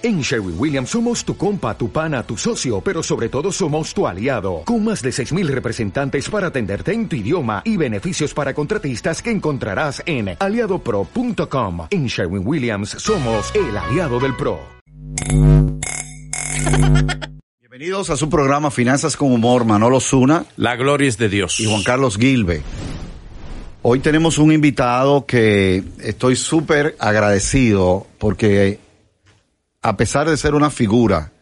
En Sherwin Williams somos tu compa, tu pana, tu socio, pero sobre todo somos tu aliado, con más de 6.000 representantes para atenderte en tu idioma y beneficios para contratistas que encontrarás en aliadopro.com. En Sherwin Williams somos el aliado del PRO. Bienvenidos a su programa Finanzas con Humor, Manolo Zuna. La gloria es de Dios. Y Juan Carlos Gilbe. Hoy tenemos un invitado que estoy súper agradecido porque a pesar de ser una figura,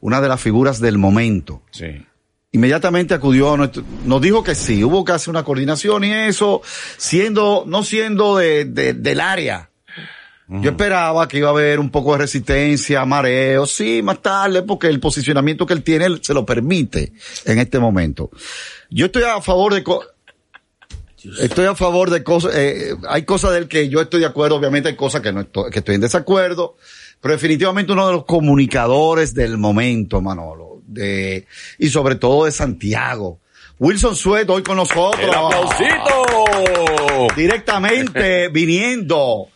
una de las figuras del momento, sí. inmediatamente acudió, nos dijo que sí, hubo casi una coordinación y eso, siendo, no siendo de, de del área. Yo esperaba que iba a haber un poco de resistencia, mareo, sí, más tarde, porque el posicionamiento que él tiene se lo permite en este momento. Yo estoy a favor de, estoy a favor de cosas, eh, hay cosas del que yo estoy de acuerdo, obviamente hay cosas que no estoy, que estoy en desacuerdo pero definitivamente uno de los comunicadores del momento, Manolo, de, y sobre todo de Santiago. Wilson Suet hoy con nosotros. ¡El aplausito! Directamente viniendo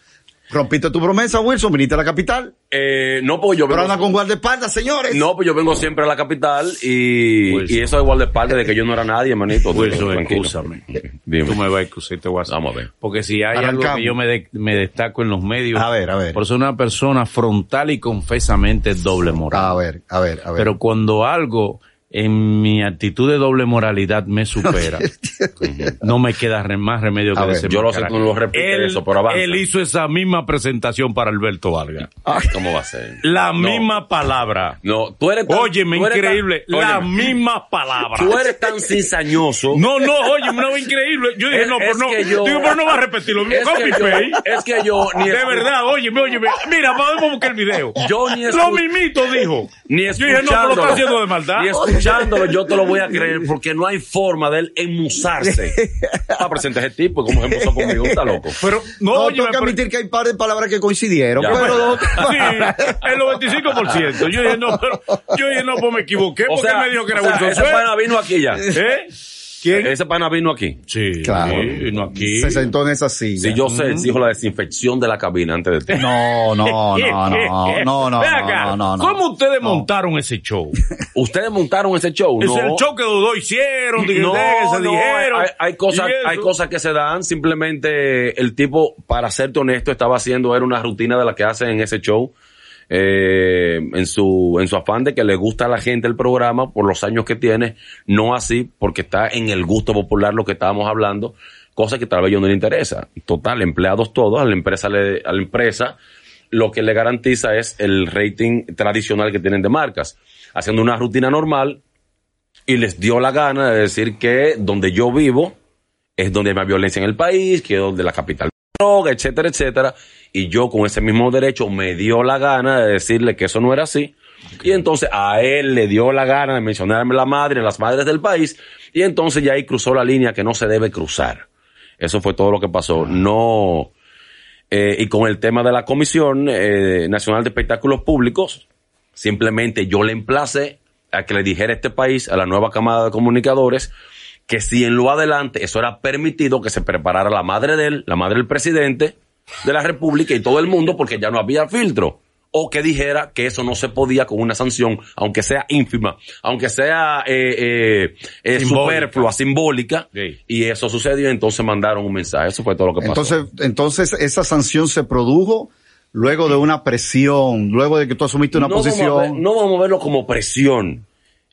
¿Rompiste tu promesa, Wilson? ¿Viniste a la capital? Eh, no, pues yo vengo... Pero anda con guardaespaldas, señores. No, pues yo vengo siempre a la capital y, y eso de guardaespaldas de que yo no era nadie, manito. Wilson, escúchame. Tú me vas a excusar, te voy a Vamos a ver. Porque si hay algo que yo me, de, me, destaco en los medios... A ver, a ver. Por ser una persona frontal y confesamente doble moral. A ver, a ver, a ver. Pero cuando algo en mi actitud de doble moralidad me supera. no me queda más remedio que decir. Yo lo sé, tú lo repites eso, por abajo. Él hizo esa misma presentación para Alberto Vargas. ¿Cómo va a ser? La misma palabra. No, tú eres tan, Óyeme, increíble. la misma palabra. Tú eres tan cizañoso. No, no, oye, no, increíble. Yo dije, no, pero no. Yo, digo, pero no va a repetirlo. Es Copy que. Yo, es que yo ni De verdad, óyeme, óyeme. Mira, vamos a buscar el video. Yo ni Lo mismito dijo. Ni Yo dije, no, pero lo está haciendo de maldad. Ni escuchándolo, yo te lo voy a creer porque no hay forma de él enmusarse a presentar ese tipo como se puso conmigo, está loco. Pero, no, no tengo que pero- admitir que hay par de palabras que coincidieron, Ya, pero bueno. Sí, el 95%. Yo dije, no, pero, yo dije, no, pues me equivoqué O porque sea, me dijo que era o sea, Wilson ese Suárez. vino aquí ya. ¿Eh? ¿Quién? Ese pana vino aquí. Sí, Claro. sí, no aquí. se sentó en esa silla. Si yo sé, exijo la desinfección de la cabina antes de ti. No, no, no, no, no, no, Ve acá, no, no, no. ¿Cómo ustedes No. montaron ese show? Ustedes montaron ese show, Es ¿no? el show que dudó hicieron, que No, se no, dijeron. hay, hay cosas, hay cosas que se dan. Simplemente el tipo, para serte honesto, estaba haciendo era una rutina de la que hacen en ese show. Eh, en su en su afán de que le gusta a la gente el programa por los años que tiene, no así porque está en el gusto popular lo que estábamos hablando, cosa que tal vez yo no le interesa. Total, empleados todos, a la empresa le, a la empresa lo que le garantiza es el rating tradicional que tienen de marcas, haciendo una rutina normal y les dio la gana de decir que donde yo vivo es donde hay más violencia en el país, que es donde la capital droga, etcétera, etcétera. Y yo con ese mismo derecho me dio la gana de decirle que eso no era así. Y entonces a él le dio la gana de mencionarme la madre, las madres del país. Y entonces ya ahí cruzó la línea que no se debe cruzar. Eso fue todo lo que pasó. No. eh, y con el tema de la Comisión eh, Nacional de Espectáculos Públicos, simplemente yo le emplacé a que le dijera a este país, a la nueva camada de comunicadores, que si en lo adelante eso era permitido, que se preparara la madre de él, la madre del presidente de la República y todo el mundo, porque ya no había filtro. O que dijera que eso no se podía con una sanción, aunque sea ínfima, aunque sea eh, eh, eh, Simbólica. superflua, simbólica. Sí. Y eso sucedió, entonces mandaron un mensaje. Eso fue todo lo que pasó. Entonces, entonces esa sanción se produjo luego de una presión, luego de que tú asumiste una no Vamos a ver- posición. no vamos a verlo como presión,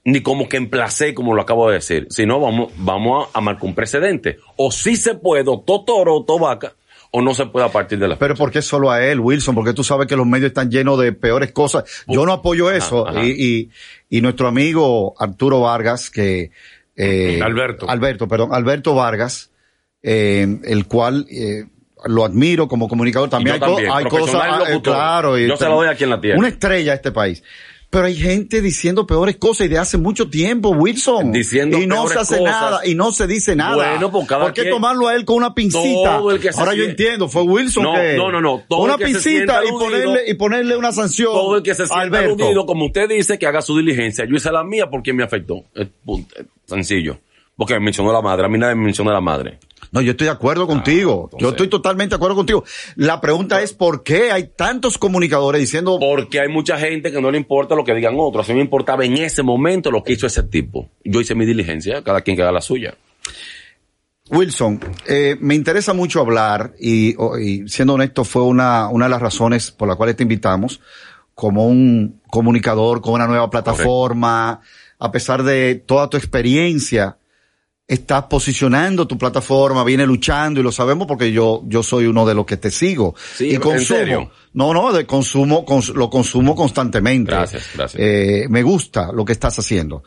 ni como que emplacé, como lo acabo de decir, sino vamos, vamos a, a marcar un precedente. O si se puede, o todo toro o todo vaca, o no se puede a partir de la Pero ¿por qué solo a él, Wilson? Porque tú sabes que los medios están llenos de peores cosas. Yo no apoyo eso. ajá. Y, y, y nuestro amigo Arturo Vargas, que... Eh, Alberto. Alberto, perdón. Alberto Vargas, eh, el cual... Eh, lo admiro como comunicador también. Hay, co- también, hay cosas, ah, eh, locutor. claro. y Yo se lo doy aquí en la tierra. Una estrella a este país. Pero hay gente diciendo peores cosas y de hace mucho tiempo, Wilson. Diciendo y no se hace cosas. nada, y no se dice nada. Bueno, pues cada ¿Por qué quien- tomarlo a él con una pincita? Todo el que se Ahora yo entiendo, fue Wilson No, que... no, no, no, todo Una el que se pincita y ponerle, y ponerle una sanción. Todo el que se sienta aludido, como usted dice, que haga su diligencia. Yo hice la mía porque me afectó. Sencillo. Porque me mencionó la madre, a mí nadie me menciona la madre. No, yo estoy de acuerdo contigo. entonces- Yo estoy totalmente de acuerdo contigo. La pregunta es por qué hay tantos comunicadores diciendo Porque hay mucha gente que no le importa lo que digan otros. A mí me importaba en ese momento lo que hizo ese tipo. Yo hice mi diligencia, cada quien que haga la suya. Wilson, eh, me interesa mucho hablar y siendo honesto fue una, una de las razones por las cuales te invitamos como un comunicador con una nueva plataforma, a pesar de toda tu experiencia, estás posicionando tu plataforma, viene luchando y lo sabemos porque yo, yo soy uno de los que te sigo. Sí, y ¿en consumo. serio? No, no, de consumo, cons- lo consumo constantemente. Gracias, gracias. Eh, me gusta lo que estás haciendo.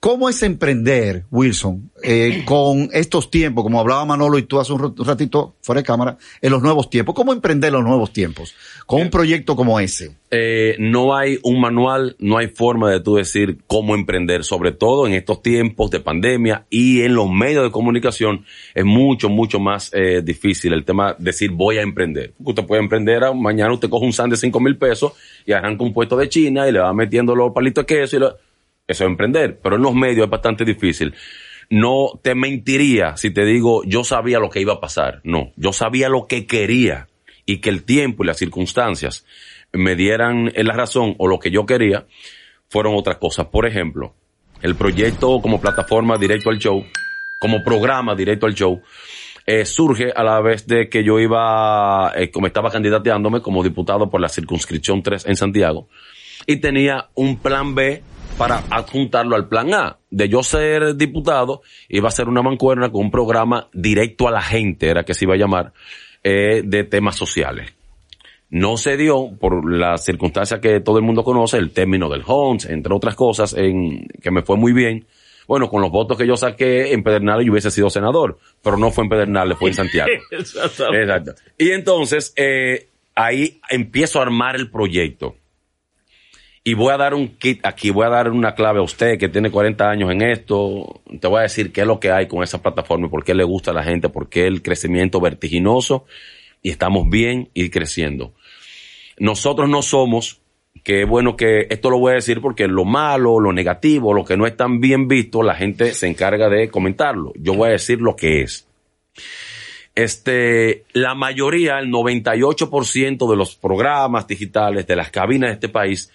¿Cómo es emprender, Wilson, eh, con estos tiempos, como hablaba Manolo y tú hace un rat- un ratito fuera de cámara, en los nuevos tiempos? ¿Cómo emprender los nuevos tiempos con un proyecto como ese? Eh, no hay un manual, no hay forma de tú decir cómo emprender, sobre todo en estos tiempos de pandemia y en los medios de comunicación es mucho, mucho más eh, difícil el tema de decir voy a emprender. Usted puede emprender, ah, mañana usted coge un san de cinco mil pesos y arranca un puesto de China y le va metiendo los palitos de queso y lo- eso es emprender, pero en los medios es bastante difícil. No te mentiría si te digo yo sabía lo que iba a pasar. No, yo sabía lo que quería y que el tiempo y las circunstancias me dieran la razón o lo que yo quería fueron otras cosas. Por ejemplo, el proyecto como plataforma directo al show, como programa directo al show, eh, surge a la vez de que yo iba, eh, como estaba candidateándome como diputado por la circunscripción 3 en Santiago, y tenía un plan B para adjuntarlo al plan A. De yo ser diputado, iba a ser una mancuerna con un programa directo a la gente, era que se iba a llamar, eh, de temas sociales. No se dio por la circunstancia que todo el mundo conoce, el término del Homes, entre otras cosas, en, que me fue muy bien. Bueno, con los votos que yo saqué en Pedernales yo hubiese sido senador, pero no fue en Pedernales, fue en Santiago. Exacto. Y entonces, eh, ahí empiezo a armar el proyecto. Y voy a dar un kit aquí, voy a dar una clave a usted que tiene 40 años en esto. Te voy a decir qué es lo que hay con esa plataforma y por qué le gusta a la gente, por qué el crecimiento vertiginoso y estamos bien y creciendo. Nosotros no somos, que bueno que esto lo voy a decir porque lo malo, lo negativo, lo que no es tan bien visto, la gente se encarga de comentarlo. Yo voy a decir lo que es este, la mayoría, el 98% de los programas digitales de las cabinas de este país,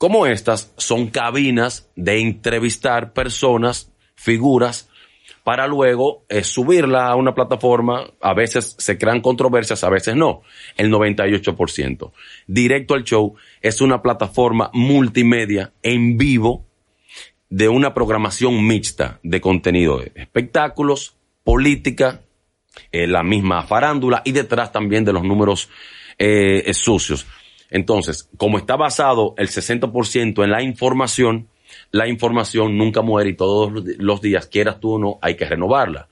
como estas, son cabinas de entrevistar personas, figuras, para luego eh, subirla a una plataforma. A veces se crean controversias, a veces no. El 98%. Directo al show es una plataforma multimedia en vivo de una programación mixta de contenido de espectáculos, política, eh, la misma farándula y detrás también de los números eh, sucios. Entonces, como está basado el 60% en la información, la información nunca muere y todos los días, quieras tú o no, hay que renovarla.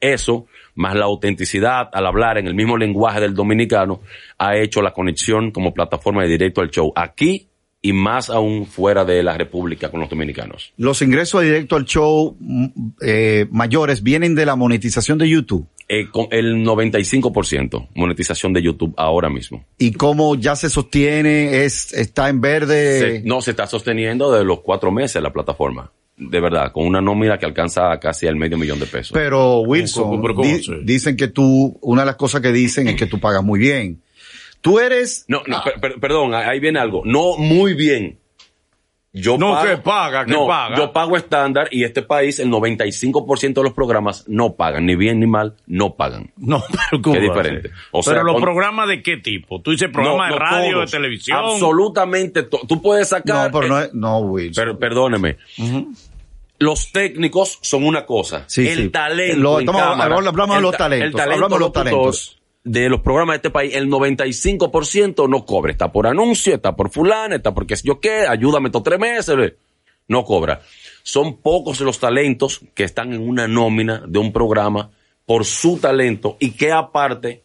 Eso, más la autenticidad al hablar en el mismo lenguaje del dominicano, ha hecho la conexión como plataforma de directo al show aquí y más aún fuera de la República con los dominicanos. Los ingresos directo al show mm, eh, mayores vienen de la monetización de YouTube. Eh, con el 95% monetización de YouTube ahora mismo. Y cómo ya se sostiene, es, está en verde. Se- no se está sosteniendo de los cuatro meses la plataforma. De verdad, con una nómina que alcanza casi el medio millón de pesos. Pero Wilson, ¿Cómo- pero cómo di- se- dicen que tú, una de las cosas que dicen es que tú pagas muy bien. Tú eres, no, no, per- per- perdón, ahí viene algo. No muy bien. Yo No, pago, que paga, que no, paga. Yo pago estándar y este país, el 95% de los programas no pagan, ni bien ni mal, no pagan. No, pero ¿cómo Es diferente. O sea, pero los con- programas de qué tipo? Tú dices programa No, de radio, todos. de televisión. Absolutamente. Tú puedes sacar. no, pero no es, no, Wilson. Pero perdóneme. Los técnicos son una cosa. Sí, el sí. talento. Lo- en estamos- cámara, hablamos- de el los ta- talentos, El talento hablamos de los talentos. De los programas de este país, el 95% no cobra. Está por anuncio, está por fulano, está por qué sé yo qué, ayúdame estos tres meses. ve. No cobra. Son pocos los talentos que están en una nómina de un programa por su talento y que aparte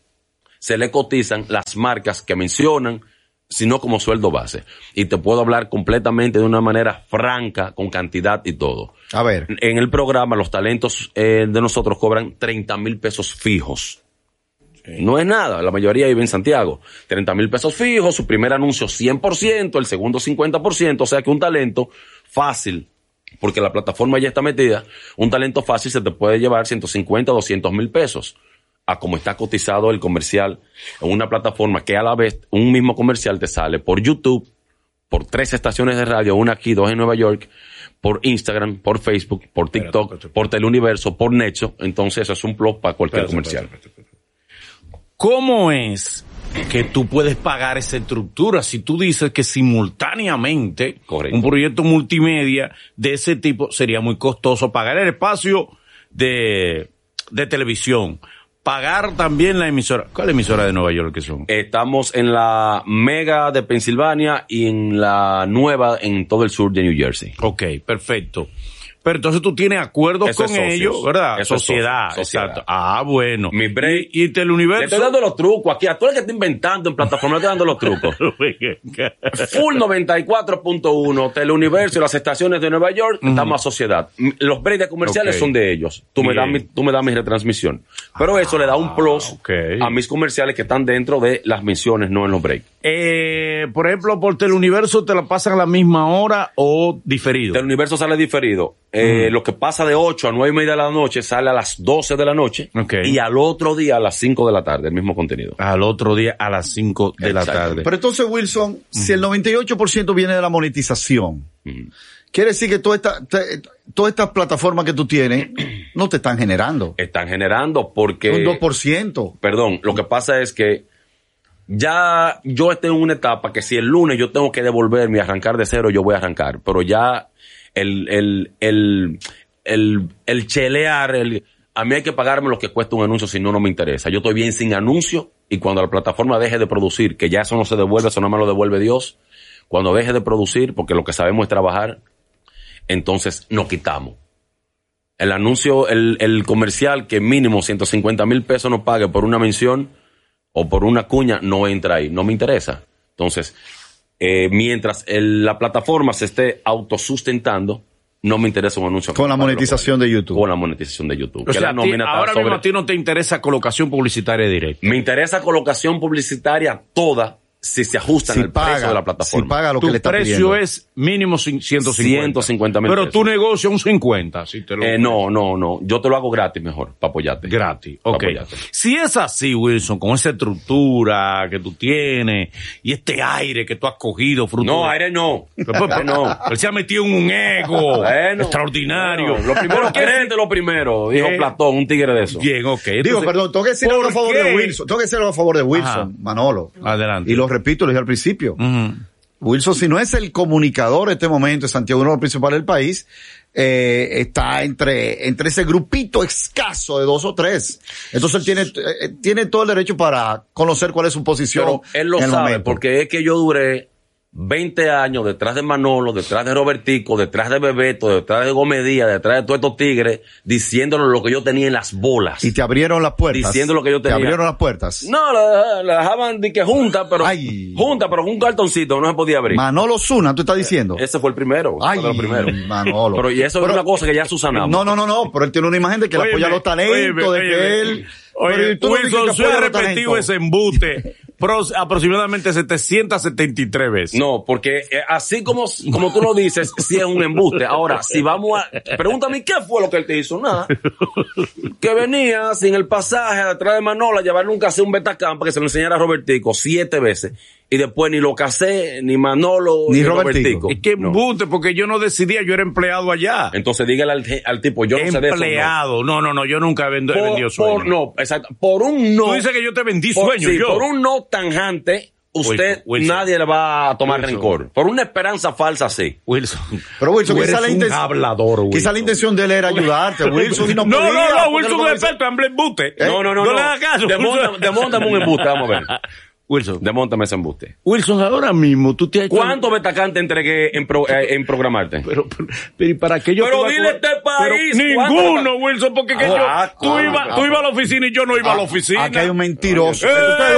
se le cotizan las marcas que mencionan, sino como sueldo base. Y te puedo hablar completamente de una manera franca, con cantidad y todo. A ver, En el programa, los talentos eh, de nosotros cobran 30 mil pesos fijos. No es nada, la mayoría vive en Santiago. 30 mil pesos fijos, su primer anuncio 100%, el segundo 50%, o sea que un talento fácil porque la plataforma ya está metida, un talento fácil se te puede llevar 150 o 200 mil pesos a como está cotizado el comercial en una plataforma que a la vez un mismo comercial te sale por YouTube, por tres estaciones de radio, una aquí, dos en Nueva York, por Instagram, por Facebook, por TikTok, por Teleuniverso, por Necho. Entonces eso es un plus para cualquier comercial. ¿Cómo es que tú puedes pagar esa estructura si tú dices que simultáneamente Correcto. un proyecto multimedia de ese tipo sería muy costoso pagar el espacio de, de televisión, pagar también la emisora. ¿Cuál emisora de Nueva York que son? Estamos en la Mega de Pensilvania y en la nueva en todo el sur de New Jersey. Ok, perfecto. Pero entonces tú tienes acuerdos Eso con es socios. ellos, ¿verdad? Eso sociedad, exacto. Ah, bueno. Mi break- Y, y Le Teleuniverso. estoy dando los trucos aquí. A todo el que está inventando en plataforma le estoy dando los trucos. Full 94.1, Teleuniverso y las estaciones de Nueva York, estamos a sociedad. Los breaks de comerciales son de ellos. Tú me, das mi, tú me das mi retransmisión. Pero eso le da un plus ok. a mis comerciales que están dentro de las menciones, no en los breaks. Eh, por ejemplo, por Teleuniverso te la pasan a la misma hora o diferido. Teleuniverso sale diferido. Eh, Lo que pasa de 8 a 9 y media de la noche sale a las 12 de la noche Ok. y al otro día a las 5 de la tarde, el mismo contenido. Al otro día a las 5 de la tarde. Pero entonces, Wilson, si el 98% viene de la monetización, quiere decir que toda esta, te- todas estas plataformas que tú tienes no te están generando. Están generando porque... Un 2%. Perdón, lo que pasa es que ya yo estoy en una etapa que si el lunes yo tengo que devolverme y arrancar de cero, yo voy a arrancar. Pero ya el, el, el, el, el chelear, el, a mí hay que pagarme lo que cuesta un anuncio si no, no me interesa. Yo estoy bien sin anuncio y cuando la plataforma deje de producir, que ya eso no se devuelve, eso no me lo devuelve Dios, cuando deje de producir, porque lo que sabemos es trabajar, entonces nos quitamos. El anuncio, el, el comercial que mínimo 150 mil pesos nos pague por una mención o por una cuña no entra ahí, no me interesa. Entonces, eh, mientras el- la plataforma se esté autosustentando, no me interesa un anuncio. Con la monetización de YouTube. Con la monetización de YouTube. O que sea, la nómina ahora mismo a ti no te interesa colocación publicitaria directa. Me interesa colocación publicitaria toda si se ajustan Si al precio paga, de la si plataforma. paga lo tu que le está precio pidiendo. es mínimo cin- 150. 150 mil Pero pesos. tu negocio un 50, si te lo Eh, no, no, no. Yo te lo hago gratis mejor, para apoyarte. Gratis, ok. apoyarte. Si es así, Wilson, con esa estructura que tú tienes y este aire que tú has cogido, fruto No, aire no. Aire no. Él se ha metido en un ego Bueno, extraordinario. bueno, lo primero, créete lo primero, dijo ¿Qué? Platón, un tigre de eso. Bien, ok. Digo, perdón, tengo que decir a ¿por favor de Wilson. Tengo que decir a favor de Wilson, Ajá. Manolo. Adelante. Y lo repito, lo dije al principio. Wilson, si no es el comunicador en este momento de Santiago, uno de los principales del país, eh, está entre, entre ese grupito escaso de dos o tres. Entonces él tiene, eh, tiene todo el derecho para conocer cuál es su posición. Pero él lo en el sabe, momento. porque es que yo duré 20 años detrás de Manolo, detrás de Robertico, detrás de Bebeto, detrás de Gomedía, detrás de todos estos tigres, diciéndole lo que yo tenía en las bolas. Y te abrieron las puertas. Diciendo lo que yo Te tenía. abrieron las puertas. No, la, la dejaban de que junta, pero Ay. junta, pero con un cartoncito no se podía abrir. Manolo Zuna, tú estás diciendo. Ese fue el primero. Ay, fue de los primeros. Manolo. Pero y eso Pero- es una cosa que ya susanamos. No, no, no, no, pero él tiene una imagen de que le apoya los talentos, óyeme, de que él... Oye, Pero tú no dices Wilson, que soy repetido ese embute pros- aproximadamente 773 veces. No, porque eh, así como, como tú lo dices, sí es un embuste. Ahora, si vamos a... Pregúntame, ¿qué fue lo que él te hizo? Nada. Que venía sin el pasaje detrás de Manola, llevar nunca hacer un betacam para que se lo enseñara a Robertico siete veces. Y después ni lo casé, ni Manolo, Ni Robertico. Es que No. embute, porque yo no decidía, yo era empleado allá. Entonces dígale al, al tipo, yo no sé de eso. no. empleado. No, no, no, yo nunca he vend- he vendido Por, sueños. por- no, exacto. Por un no. Tú dices que yo te vendí sueños, sí, yo. por un no tanjante, usted, Wilson, Wilson. nadie le va a tomar Wilson. rencor. Por una esperanza falsa, sí. Wilson. Pero Wilson, Tú quizá eres la, intención, hablador, Wilson. quizá la intención de él era ayudarte, Wilson, no, No, podía, no, no, Wilson es experto en embute. No, no, no. No no. le hagas caso. Demóntame un embuste, vamos a ver. Wilson. Demóntame ese embuste. Wilson, ahora mismo tú te has hecho- ¿Cuánto betacán te entregué en, pro- eh, en programarte? Pero, pero, pero ¿y para qué yo Pero a dile este país, Pero ¿cuánto ninguno, Wilson, porque que Ah, yo, tú ah, ibas ah, tú ibas a la oficina y yo no iba a la oficina. Aquí hay un mentiroso. Eh,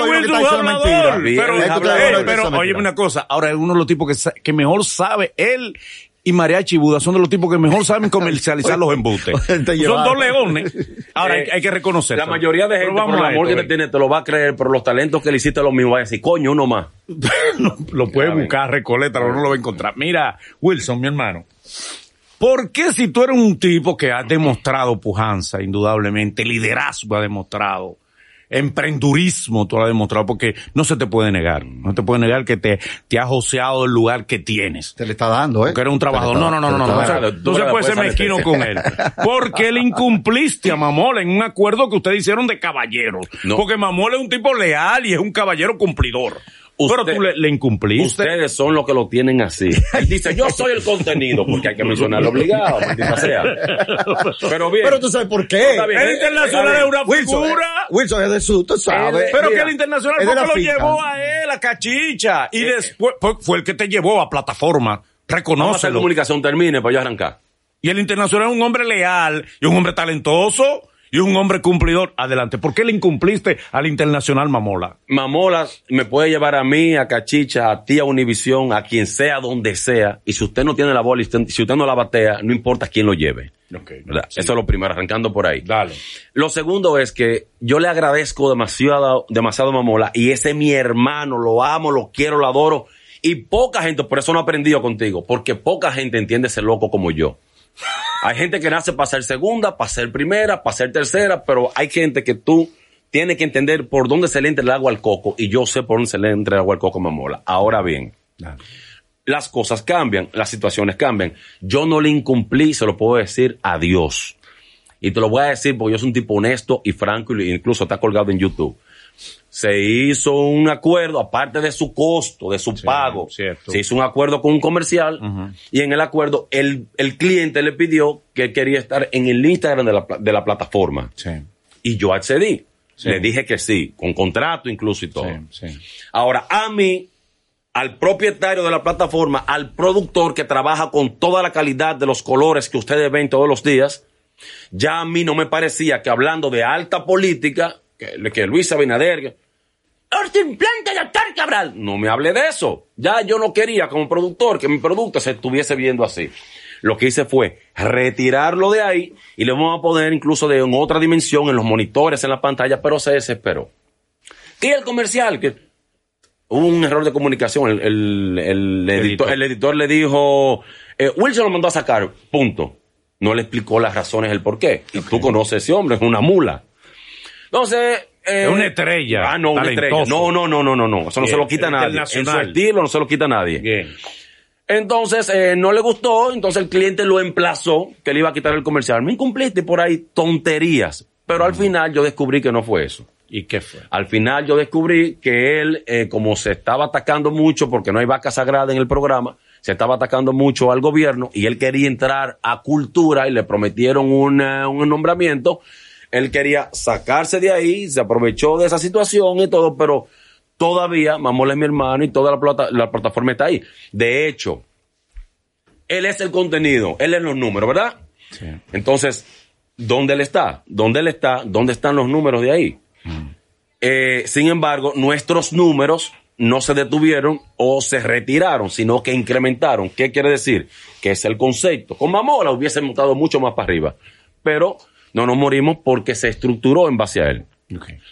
Wilson, es hablador. mentira. Pero, es pero es mentira. oye una cosa, ahora uno de los tipos que mejor sabe, él y Mariachi Buda son de los tipos que mejor saben comercializar los embustes. Te son dos leones. Ahora hay, Eh, hay que reconocer. La mayoría de gente, por el amor que te tiene, te lo va a creer, pero los talentos que le hiciste lo mismo va a decir, coño, uno más. lo puede Ya ven. buscar, Recoleta, pero no lo va a encontrar. Mira, Wilson, mi hermano. ¿Por qué si tú eres un tipo que has demostrado pujanza, indudablemente, liderazgo ha demostrado, emprendurismo tú lo has demostrado, porque no se te puede negar, no te puede negar que te, te has joseado el lugar que tienes. Te le está dando, ¿eh? Porque eres un trabajador. No, no, no, no, no. no, se puede ser puedes mezquino con él. Porque le incumpliste a Mamola en un acuerdo que ustedes hicieron de caballeros. No. Porque Mamola es un tipo leal y es un caballero cumplidor. Pero Usted- tú le, le incumpliste. Ustedes son los que lo tienen así. Él dice, yo soy el contenido, porque hay que mencionarlo obligado, sea. Pero bien. Pero tú sabes por qué. Bien. El internacional es una Wilson, figura. eh, Wilson es de su, tú sabes. Pero Mira, que el internacional fue la lo finca. llevó a él, a Cachicha. Y después fue, el que te llevó a plataforma. Reconócelo. comunicación termine para yo arrancar. Y el internacional es un hombre leal y un hombre talentoso y un hombre cumplidor. Adelante. ¿Por qué le incumpliste al internacional Mamola? Mamola me puede llevar a mí, a Cachicha, a ti, a Univisión, a quien sea, donde sea. Y si usted no tiene la bola, si usted no la batea, no importa quién lo lleve. ¿verdad? Eso es lo primero, arrancando por ahí. Dale. Lo segundo es que yo le agradezco demasiado, demasiado a Mamola y ese es mi hermano, lo amo, lo quiero, lo adoro. Y poca gente, por eso no he aprendido contigo, porque poca gente entiende ese loco como yo. Hay gente que nace para ser segunda, para ser primera, para ser tercera, pero hay gente que tú tienes que entender por dónde se le entra el agua al coco y yo sé por dónde se le entra el agua al coco a Mamola. Ahora bien, las cosas cambian, las situaciones cambian. Yo no le incumplí, se lo puedo decir a Dios. Y te lo voy a decir porque yo soy un tipo honesto y franco y incluso está colgado en YouTube. Se hizo un acuerdo, aparte de su costo, de su pago, cierto. se hizo un acuerdo con un comercial y en el acuerdo el, el cliente le pidió que quería estar en el Instagram de la, de la plataforma. Sí. Y yo accedí. Sí. Le dije que sí, con contrato incluso y todo. Ahora, a mí, al propietario de la plataforma, al productor que trabaja con toda la calidad de los colores que ustedes ven todos los días, ya a mí no me parecía que hablando de alta política, que, que Luis Abinader, que, "Los implantes de Cabral, no me hable de eso. Ya yo no quería como productor que mi producto se estuviese viendo así. Lo que hice fue retirarlo de ahí y le vamos a poner incluso de en otra dimensión en los monitores, en la pantalla, pero se desesperó. Y el comercial, que hubo un error de comunicación. El, el- el editor, Editor. el editor le dijo, eh, Wilson lo mandó a sacar, punto. No le explicó las razones, el por qué. Y tú conoces a ese hombre, es una mula. Entonces... eh, Es una estrella, Ah, no, una estrella. No, no, no, no, no, no. Eso no Bien, se lo quita nadie. En su estilo no se lo quita nadie. Bien. Entonces, eh, no le gustó, entonces el cliente lo emplazó, que le iba a quitar el comercial. Me incumpliste por ahí tonterías. Pero al final yo descubrí que no fue eso. ¿Y qué fue? Al final yo descubrí que él, eh, como se estaba atacando mucho, porque no hay vaca sagrada en el programa, se estaba atacando mucho al gobierno y él quería entrar a cultura y le prometieron eh, un nombramiento. Él quería sacarse de ahí, se aprovechó de esa situación y todo, pero todavía Mamola es mi hermano y toda la, plata- la plataforma está ahí. De hecho, él es el contenido, él es los números, ¿verdad? Sí. Entonces, ¿dónde él está? ¿Dónde él está? ¿Dónde están los números de ahí? Eh, sin embargo, nuestros números no se detuvieron o se retiraron, sino que incrementaron. ¿Qué quiere decir? Que es el concepto. Con Mamola hubiésemos estado mucho más para arriba, pero no nos morimos porque se estructuró en base a él.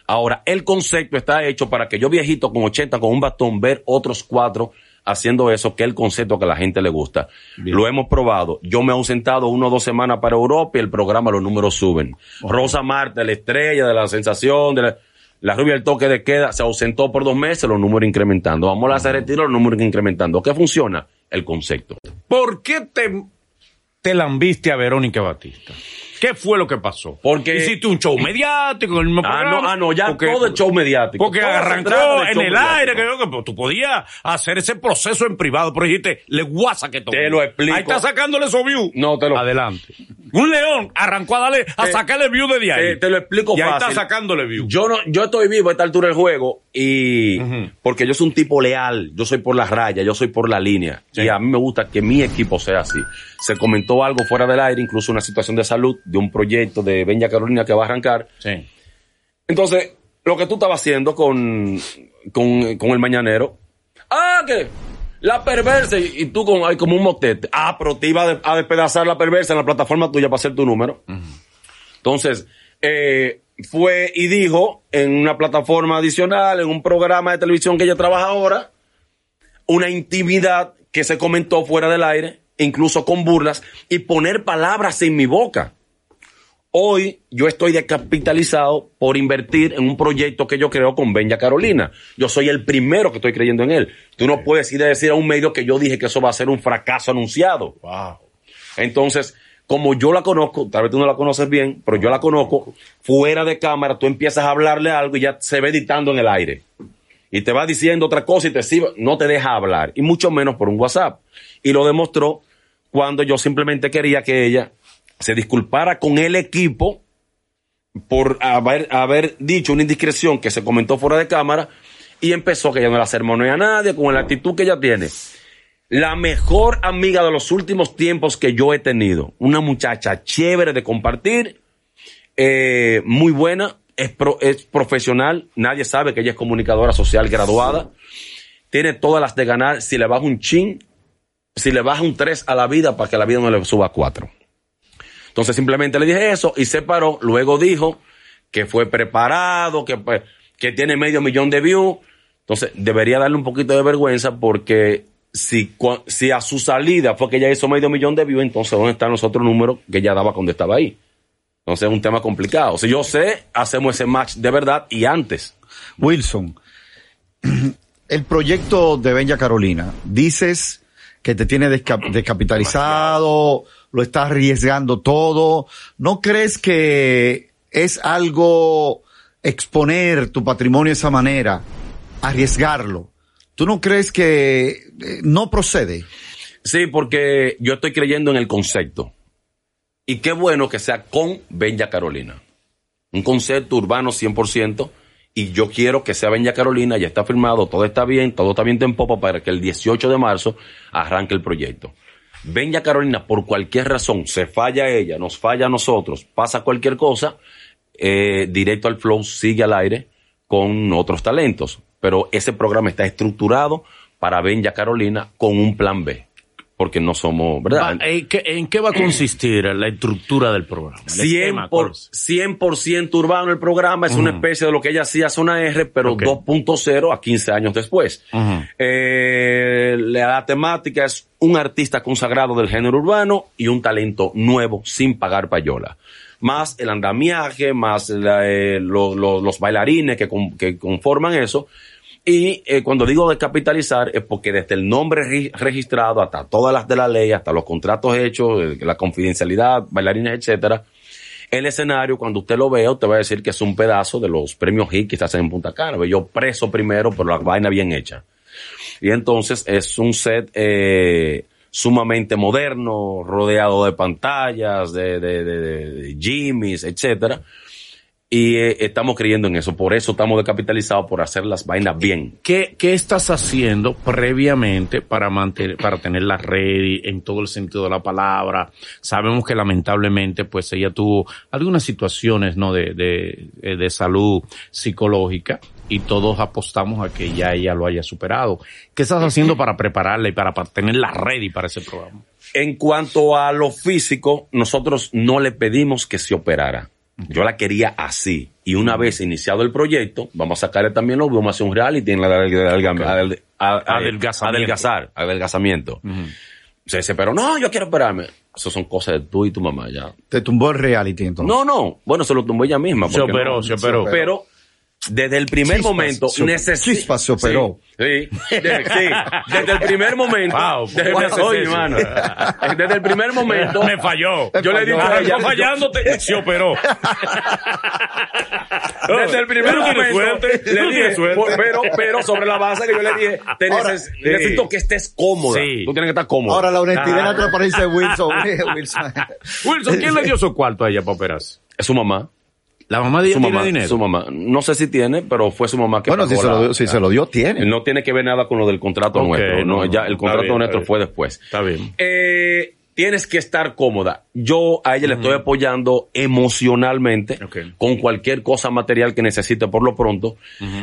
Ahora, el concepto está hecho para que yo viejito con 80, con un bastón, ver otros cuatro haciendo eso, que es el concepto que a la gente le gusta. Lo hemos probado. Yo me he ausentado uno o dos semanas para Europa y el programa, los números suben. Rosa Marta, la estrella de la sensación, de la, la rubia del toque de queda, se ausentó por dos meses, los números incrementando. Vamos a hacer retiro, los números incrementando. ¿Qué funciona? El concepto. ¿Por qué te, te lambiste a Verónica Batista? ¿Qué fue lo que pasó? Porque- Hiciste un show mediático en el mismo Ah, programa. no, ah, no, ya Porque- todo es show mediático. Porque arrancó en el aire, que, yo- que tú podías hacer ese proceso en privado, pero dijiste, le guasa que todo. Te lo explico. Ahí está sacándole esos views. No, te lo- Adelante. Un león arrancó a darle, a sacarle view desde ahí. te- te lo explico y ahí fácil. está sacándole view. Yo no, yo estoy vivo a esta altura del juego y porque yo soy un tipo leal, yo soy por las rayas, yo soy por la línea y a mí me gusta que mi equipo sea así. Se comentó algo fuera del aire, incluso una situación de salud de un proyecto de Benja Carolina que va a arrancar. Sí. Entonces, lo que tú estabas haciendo con, con, con el mañanero, ah, que la perversa y, tú con, ay, como un motete. Ah, pero te iba a, de- despedazar la perversa en la plataforma tuya para hacer tu número. Entonces, eh, fue y dijo en una plataforma adicional, en un programa de televisión que ella trabaja ahora, una intimidad que se comentó fuera del aire incluso con burlas, y poner palabras en mi boca. Hoy yo estoy descapitalizado por invertir en un proyecto que yo creo con Benja Carolina. Yo soy el primero que estoy creyendo en él. Tú no puedes ir a decir a un medio que yo dije que eso va a ser un fracaso anunciado. Entonces, como yo la conozco, tal vez tú no la conoces bien, pero yo la conozco, fuera de cámara tú empiezas a hablarle algo y ya se ve editando en el aire. Y te va diciendo otra cosa y te sigue, no te deja hablar, y mucho menos por un WhatsApp. Y lo demostró cuando yo simplemente quería que ella se disculpara con el equipo por haber, dicho una indiscreción que se comentó fuera de cámara y empezó que ella no la sermonea a nadie con la actitud que ella tiene. La mejor amiga de los últimos tiempos que yo he tenido. Una muchacha chévere de compartir, eh, muy buena, es, es profesional, nadie sabe que ella es comunicadora social graduada, tiene todas las de ganar si le baja un chin, si le baja un 3 a la vida para que la vida no le suba a 4. Entonces simplemente le dije eso y se paró. Luego dijo que fue preparado, que, pues, que tiene medio millón de views. Entonces debería darle un poquito de vergüenza porque si, si a su salida fue que ella hizo medio millón de views, entonces ¿dónde están los otros números que ella daba cuando estaba ahí? Entonces es un tema complicado. Si yo sé, hacemos ese match de verdad y antes. Wilson, el proyecto de Benja Carolina, dices que te tiene descapitalizado, lo estás arriesgando todo. ¿No crees que es algo exponer tu patrimonio de esa manera, arriesgarlo? ¿Tú no crees que eh, no procede? Sí, porque yo estoy creyendo en el concepto. Y qué bueno que sea con Benja Carolina. Un concepto urbano 100%. Y yo quiero que sea Benja Carolina, ya está firmado, todo está bien, todo está bien en popa para que el 18 de marzo arranque el proyecto. Benja Carolina, por cualquier razón, se falla ella, nos falla a nosotros, pasa cualquier cosa, eh, directo al flow sigue al aire con otros talentos. Pero ese programa está estructurado para Benja Carolina con un plan B porque no somos, ¿verdad? ¿En qué, ¿En qué, va a consistir la estructura del programa? 100%, por, 100 urbano el programa, es una especie de lo que ella hacía Zona R, pero 2.0 a 15 años después. eh, la temática es un artista consagrado del género urbano y un talento nuevo sin pagar payola. Más el andamiaje, más eh, los bailarines que, que conforman eso y eh, cuando digo descapitalizar es porque desde el nombre registrado hasta todas las de la ley, hasta los contratos hechos, eh, la confidencialidad, bailarines, etcétera, el escenario, cuando usted lo vea, usted va a decir que es un pedazo de los premios HIT que se hacen en Punta Cana. Yo preso primero, pero la vaina bien hecha. Y entonces es un set eh, sumamente moderno, rodeado de pantallas, de, de, de, de Jimmys, etcétera y eh, estamos creyendo en eso. Por eso estamos descapitalizados por hacer las vainas bien. ¿Qué, qué estás haciendo previamente para mantener, para tener la red en todo el sentido de la palabra? Sabemos que lamentablemente pues ella tuvo algunas situaciones, ¿no? De, de, eh, de salud psicológica y todos apostamos a que ya ella lo haya superado. ¿Qué estás haciendo para prepararla y para, para tener la ready para ese programa? En cuanto a lo físico, nosotros no le pedimos que se operara yo la quería así. Y una vez iniciado el proyecto, vamos a sacar también los vamos a hacer un reality en la adelgazar, adelgazamiento. Se dice, pero no, yo quiero operarme. Eso son cosas de tú y tu mamá ya. ¿Te tumbó el reality entonces? No, no. Bueno, se lo tumbó ella misma. Se operó, se operó. Pero desde el primer momento necesita. se operó. Sí, sí, desde el primer momento. Wow, desde, desde el primer momento. Me falló. Yo le dije a ella. fallándote, se operó. desde el primer momento. Le dije, pero, pero sobre la base que yo le dije, te necesito que estés cómoda. Sí. Tú tienes que estar cómoda. Ahora la honestidad y la transparencia de Wilson. Wilson. Wilson, ¿quién le dio su cuarto a ella para operarse? Es su mamá. La mamá de ella su tiene mamá, dinero. Su mamá. No sé si tiene, pero fue su mamá que Bueno, si pagó se, lo la- dio, si se lo dio, tiene. No tiene que ver nada con lo del contrato nuestro. No, no, ya el contrato bien, nuestro fue después. Está bien. Eh, tienes que estar cómoda. Yo a ella le estoy apoyando emocionalmente con cualquier cosa material que necesite por lo pronto,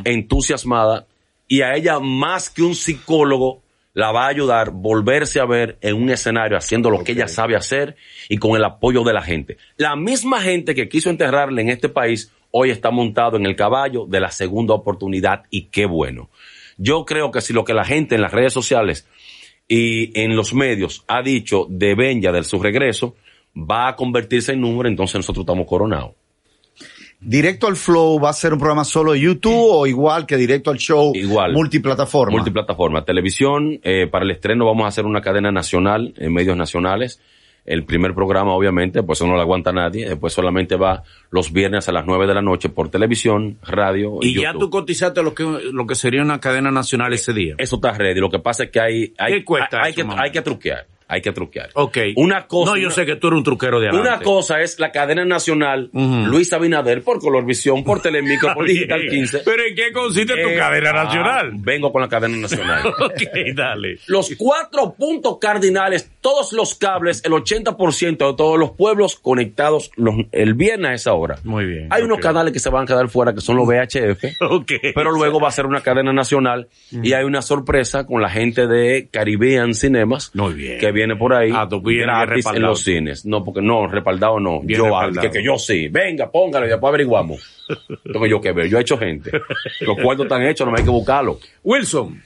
entusiasmada. Y a ella, más que un psicólogo, la va a ayudar volverse a ver en un escenario haciendo lo que ella sabe hacer y con el apoyo de la gente. La misma gente que quiso enterrarle en este país hoy está montado en el caballo de la segunda oportunidad y qué bueno. Yo creo que si lo que la gente en las redes sociales y en los medios ha dicho de Benja del su regreso, va a convertirse en número, entonces nosotros estamos coronados. Directo al Flow va a ser un programa solo de YouTube o igual que directo al show Igual. multiplataforma. Multiplataforma. Televisión, eh, para el estreno vamos a hacer una cadena nacional, en medios nacionales. El primer programa, obviamente, pues eso no lo aguanta nadie. Después solamente va los viernes a las 9 de la noche por televisión, radio y, Y ya YouTube. tú cotizaste lo que, lo que sería una cadena nacional ese día. Eso está ready. Lo que pasa es que hay, hay, ¿Qué cuesta hay, eso, que, hay que truquear. Hay que truquear. Ok. Una cosa. No, yo sé que tú eres un truquero de adelante. Una cosa es la cadena nacional, Ujú. Luis Abinader, por Colorvisión, por Telemicro, por Digital 15. Pero ¿en qué consiste tu Eh, cadena ah, nacional? vengo con la cadena nacional. ok, dale. los cuatro puntos cardinales, todos los cables, el 80% de todos los pueblos conectados los- el viernes a esa hora. Muy bien, Hay unos canales que se van a quedar fuera, que son los VHF. Ok. Pero luego va a ser una cadena nacional y hay una sorpresa con la gente de Caribbean Cinemas Muy bien. que viene por ahí Ah, tú gratis en respaldado. los cines. No, porque no, respaldado no. Bien yo, respaldado. que, que yo sí. Venga, póngalo y después averiguamos. Tengo yo que ver. Yo he hecho gente. Los cuartos están hechos, no me hay que buscarlo. Wilson,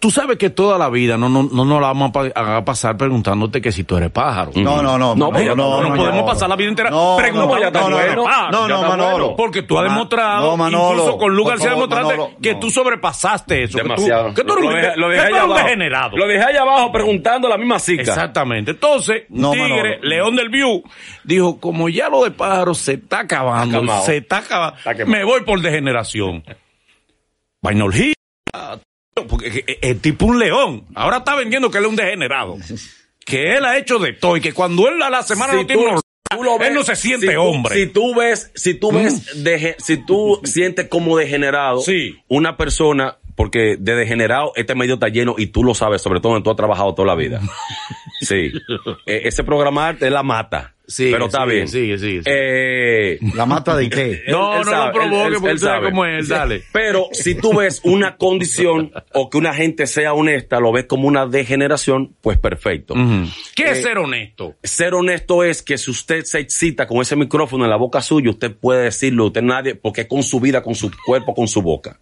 tú sabes que toda la vida no, no, no nos la vamos a, pa- a pasar preguntándote que si tú eres pájaro. No, no, no. No, Manolo, no, No, no, podemos no. pasar la vida entera No, preguntando no. No, Ya no, está Manolo. bueno. Porque tú has demostrado, no, Manolo, incluso con Lugar se ha demostrado que no. tú sobrepasaste eso. que tú- Demasiado. Que tú, lo dejé, allá eres un abajo. degenerado. Lo dejé allá abajo preguntando la misma cica. Exactamente. Entonces, No, Tigre, Manolo. León del View, dijo, como ya lo de pájaro se está acabando, se está acabando, me voy por degeneración. Porque es- es tipo un león. Ahora está vendiendo que él es un degenerado. Que él ha hecho de todo y que cuando él a la semana Si no tiene tú- unos- tú lo ves- él no se siente si tú- hombre. Mm. Si tú ves, si tú ves, dege- si tú sientes como degenerado, Sí. una persona, porque de degenerado este medio está lleno y tú lo sabes, sobre todo donde tú has trabajado toda la vida. Sí. Eh, ese programar te la mata. Sigue, pero está sigue, bien. sigue, sigue. Eh, ¿La mata de qué? él- No, él no lo sabe, provoque, porque tú sabes cómo es, dale. Pero si tú ves una condición o que una gente sea honesta, lo ves como una degeneración, pues perfecto. ¿Qué Eh, es ser honesto? Ser honesto es que si usted se excita con ese micrófono en la boca suya, usted puede decirlo, usted nadie, porque es con su vida, con su cuerpo, con su boca.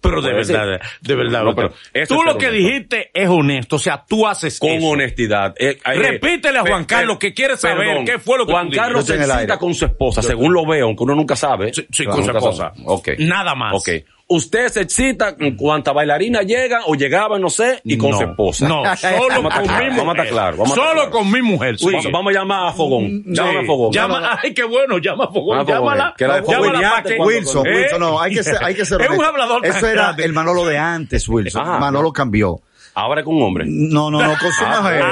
Pero de verdad, de verdad. No, pero tú lo que honesto. dijiste es honesto, o sea, tú haces Con eso. honestidad. Eh, eh, Repítele a Juan eh, Carlos eh, que quiere saber perdón, qué fue lo que Juan. Carlos se aire. con su esposa, según lo veo, aunque uno nunca sabe. Sí, sí, Uno con su esposa. Nada más. Ok. Usted se excita con cuántas bailarinas llegan o llegaban, no sé, y con No, su esposa. No, solo Vamos a con estar mi mujer. vamos a estar claro, vamos solo claro. con mi mujer. Uy, vamos a llamar a Fogón. Sí. Llama a Fogón. Llama, ay, qué bueno, llama a Fogón. Llama a Fogón, Llámala. que la de llámala que- cuando- Wilson, Eh, Wilson, no, hay que ser, hay que ser Es un hablador Eso era grande. el Manolo de antes, Wilson. Ajá. Manolo cambió. Ahora es con un hombre. No, no, no, con su mujer.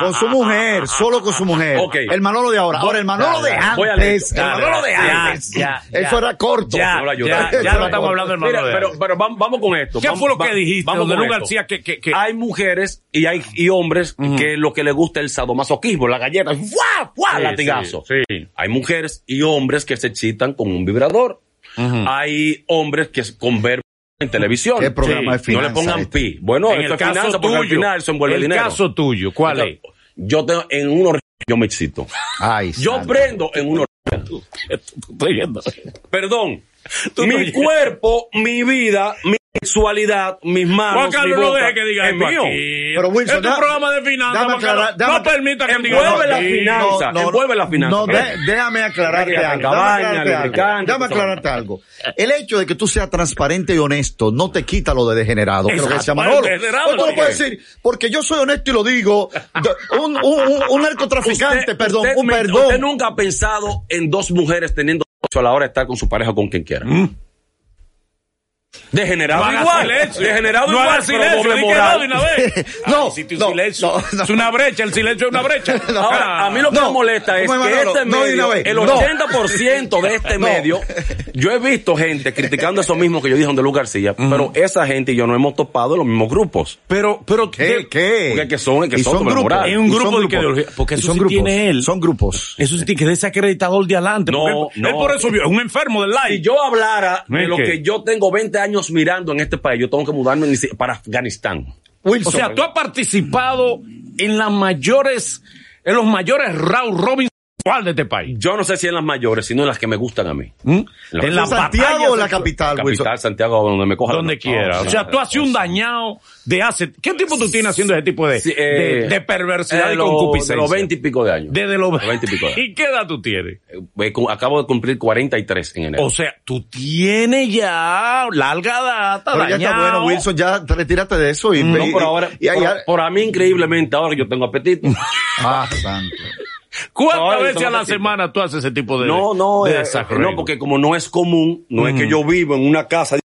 Con su mujer, solo con su mujer. El Manolo de ahora. Ahora, el Manolo de Voy a antes. El Manolo de antes. ya, ya. Eso era corto. Ya, No ya, ya estamos corto. hablando del Mira, Manolo de pero, vamos, vamos con esto. ¿Qué Vamos- fue lo que dijiste? Vamos con. García, que, que, que- Hay mujeres y hay y hombres que lo que les gusta es el sadomasoquismo, la galleta, ¡fuá! ¡fuá! Sí, latigazo. sí, sí. Hay mujeres y hombres que se excitan con un vibrador. Hay hombres que con ver en televisión. ¿Qué programa Sí. de No le finanzas pongan este? pi. Bueno, en esto el es caso finanza porque al tuyo, final eso envuelve el dinero. caso tuyo, ¿cuál es? Yo tengo en uno yo me excito. Ay, Yo prendo en uno Estoy viendo. Perdón. Tú no mi cuerpo, mi vida, mi sexualidad, mis manos, Juan Carlos, mi no boca, deje que diga es mío. aquí. Pero, Wilson, es tu deja- programa de finanzas, aclarar, no permita que diga Envuelve esto la aquí. finanza, envuelve la finanza. No, de- déjame aclararte algo. cabaña, Déjame aclararte algo. lubricante, Déjame todo. aclararte algo. El hecho de que tú seas transparente y honesto no te quita lo de degenerado. Creo que se Exacto, llama Manolo. degenerado, tú ¿por no qué? puedes decir, porque yo soy honesto y lo digo. Un, un, un, un narcotraficante, Usted- perdón, usted un perdón. Usted nunca ha pensado en dos mujeres teniendo a la hora estar con su pareja o con quien quiera. Degenerado No igual. silencio. Degenerado no igual, silencio. doble moral. de una vez. No, un no, silencio. no, no. Es una brecha, el silencio es una brecha. Ahora, a mí lo que No, me molesta es ¿cómo es, que Manolo? este No, de medio, el No. 80% de este medio, yo he visto gente criticando eso mismo que yo dije donde Luz García, pero esa gente y yo no hemos topado en los mismos grupos. Pero, pero, ¿Qué? de- ¿Qué? Porque que son- que son doble grupos. Es un grupo son de ideología, porque eso son sí grupos. tiene él. Son grupos. Eso sí tiene que ser desacreditador de adelante. No, él, no. él por eso vio, es un enfermo del Si live. yo hablara de ¿Es lo que yo tengo 20 años mirando en este país, yo tengo que mudarme para Afganistán. Wilson. O sea, tú has participado en las mayores, en los mayores Raúl Robinson intelectual de este país. Yo no sé si en las mayores, sino en las que me gustan a mí. ¿Mm? La- En las Santiago o la capital, Wilson? Capital, Santiago, donde me coja la- donde quiera. No, o sea, sí. tú has sido un dañado de hace... ¿Qué tiempo tú tienes haciendo ese tipo de, Sí, eh, de, de perversidad eh, y concupiscencia? De los 20 y pico de años. Desde los 20 y pico de años. ¿Y qué edad tú tienes? Eh, cu- Acabo de cumplir 43 en enero. O sea, tú tienes ya larga data, Pero ya está dañado. bueno, Wilson, ya retírate de eso y no, y- por ahora, y- y- por, por a mí increíblemente, ahora que yo tengo apetito. Ah, santo. ¿Cuántas veces a la semana tú haces ese tipo de no, no, de eh, desarreglo? no, porque como no es común, no es que yo vivo en una casa,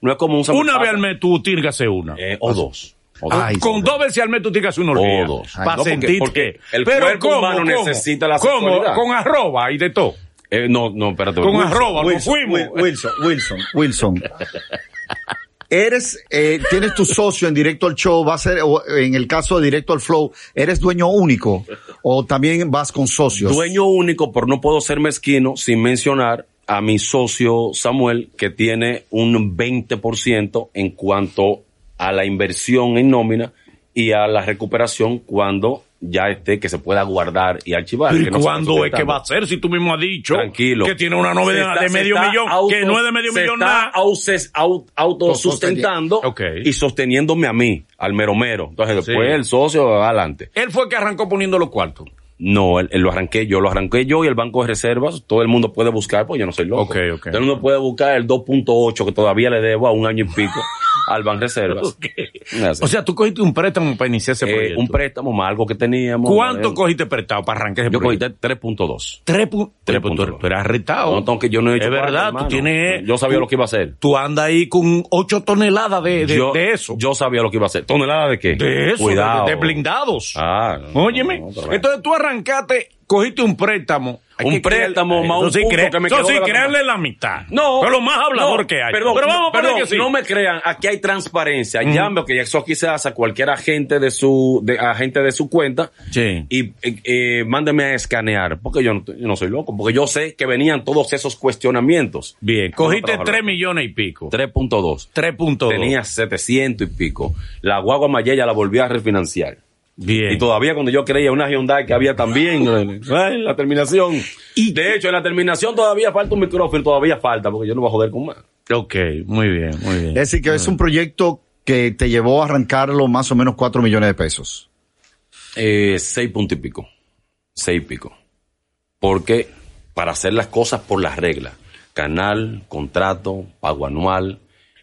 no es común. Una vez al mes tú hacer una. Eh, o dos. O dos. Ay, Con dos veces al mes tú tienes hacer unos O dos. Para No, porque- sentir porque que... el Pero cuerpo ¿cómo, humano cómo? necesita la ¿Cómo? sexualidad. Con arroba y de todo. Eh, no, no, espérate. Con Wilson, arroba, Wilson, fuimos. Wi- Wilson, Wilson, Wilson. Eres, eh, tienes tu socio en directo al show, va a ser, o en el caso de directo al flow, ¿eres dueño único? ¿O también vas con socios? Dueño único, pero no puedo ser mezquino sin mencionar a mi socio Samuel, que tiene un 20% en cuanto a la inversión en nómina y a la recuperación cuando ya esté que se pueda guardar y archivar. ¿Y que no cuándo es que va a ser? Si tú mismo has dicho Tranquilo. que tiene una de, está- de medio millón, auto- que no es de medio se millón está nada. autosustentando Ok. y sosteniéndome a mí, al mero mero. Entonces después Sí. el socio va adelante. Él fue el que arrancó poniendo los cuartos. No, él, él lo arranqué yo, lo arranqué yo y el Banco de Reservas, todo el mundo puede buscar, pues yo no soy loco. Ok, ok. Todo el mundo puede buscar el 2.8 que todavía le debo a un año y pico al Banco de Reservas. Ok. Así. O sea, tú cogiste un préstamo para iniciar ese Eh, proyecto. un préstamo más algo que teníamos. ¿Cuánto Eh, cogiste prestado para arrancar ese Yo cogí proyecto? 3.2. Tú- puntos tú, dos. tú eres arrestado. No, aunque yo no he hecho Es verdad, tú tienes... Yo sabía tú- lo que iba a hacer. Tú andas ahí con ocho toneladas de, de, yo, de eso. Yo sabía lo que iba a hacer. ¿Tonelada de qué? de eso, Cuidado. de, de blindados. Ah, no, Óyeme. no, pero- Entonces tú arrancaste, cogiste un préstamo. Hay Un préstamo más un sí, punto que me quedó sí, creerle la mitad. No. Pero lo más hablador no, que hay. Perdón, Pero vamos a perdón, que sí. no me crean, aquí hay transparencia. Llame, que eso aquí se hace a cualquier agente de su, de, agente de su cuenta. Sí. Y eh, eh, mándeme a escanear, porque yo no, yo no soy loco, porque yo sé que venían todos esos cuestionamientos. Bien, cogiste trabajar. 3 millones y pico. 3.2. 3.2. Tenía 700 y pico. La guagua Mayella la volví a refinanciar. Bien. Y todavía cuando yo creía una Hyundai que había también ay, la terminación. Y- de hecho, en la terminación todavía falta un micrófono, todavía falta, porque yo no voy a joder con más. Ok, muy bien, muy bien. Es decir, que es un proyecto que te llevó a arrancarlo más o menos 4 millones de pesos. Eh, seis puntos y pico. Seis y pico. Porque para hacer las cosas por las reglas, canal, contrato, pago anual,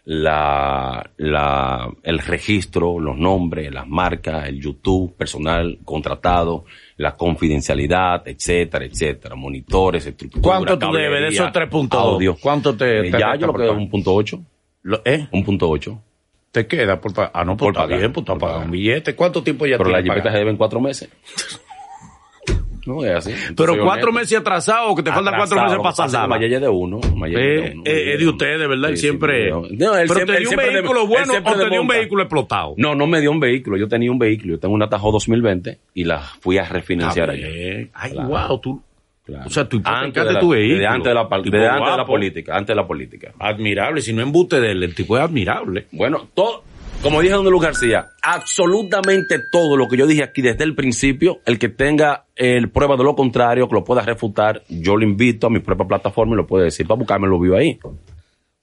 la, la, el registro, los nombres, las marcas, el YouTube, personal contratado, la confidencialidad, etcétera, etcétera, monitores, estructura, ¿Cuánto tú debes de esos 3.2? audio. ¿Cuánto te- Eh, te ya yo lo por que pagar? un punto ocho. ¿Eh? Un punto ocho. Te queda por pagar. Ah, no, por Por pagar. pagar, bien, pues tú has por pagado pagar. un billete. ¿Cuánto tiempo ya Pero la tienes jipeta se deben cuatro meses. No es así. Entonces, Pero cuatro honesto. meses atrasado que te faltan cuatro meses para saldarla. Mayella es de uno. Mayella es de Eh, uno. eh, es de ustedes, ¿verdad? Sí, siempre. sí, no, él Pero siempre- te dio un de- vehículo bueno o te dio un vehículo explotado. No, no me dio un vehículo. Yo tenía un vehículo. Yo tengo una Tajo 2020 y la fui a refinanciar allá. Ay, Claro. wow, tú. Claro. O sea, tú antes de la, tu vehículo. desde antes de la, pal- Tipo desde antes de la política. Antes de la política. Admirable, si no embuste de él, el tipo es admirable. Bueno, todo, como dije Don Luz García, absolutamente todo lo que yo dije aquí desde el principio, el que tenga el prueba de lo contrario, que lo pueda refutar, yo lo invito a mi propia plataforma y lo puede decir para buscarme lo vio ahí.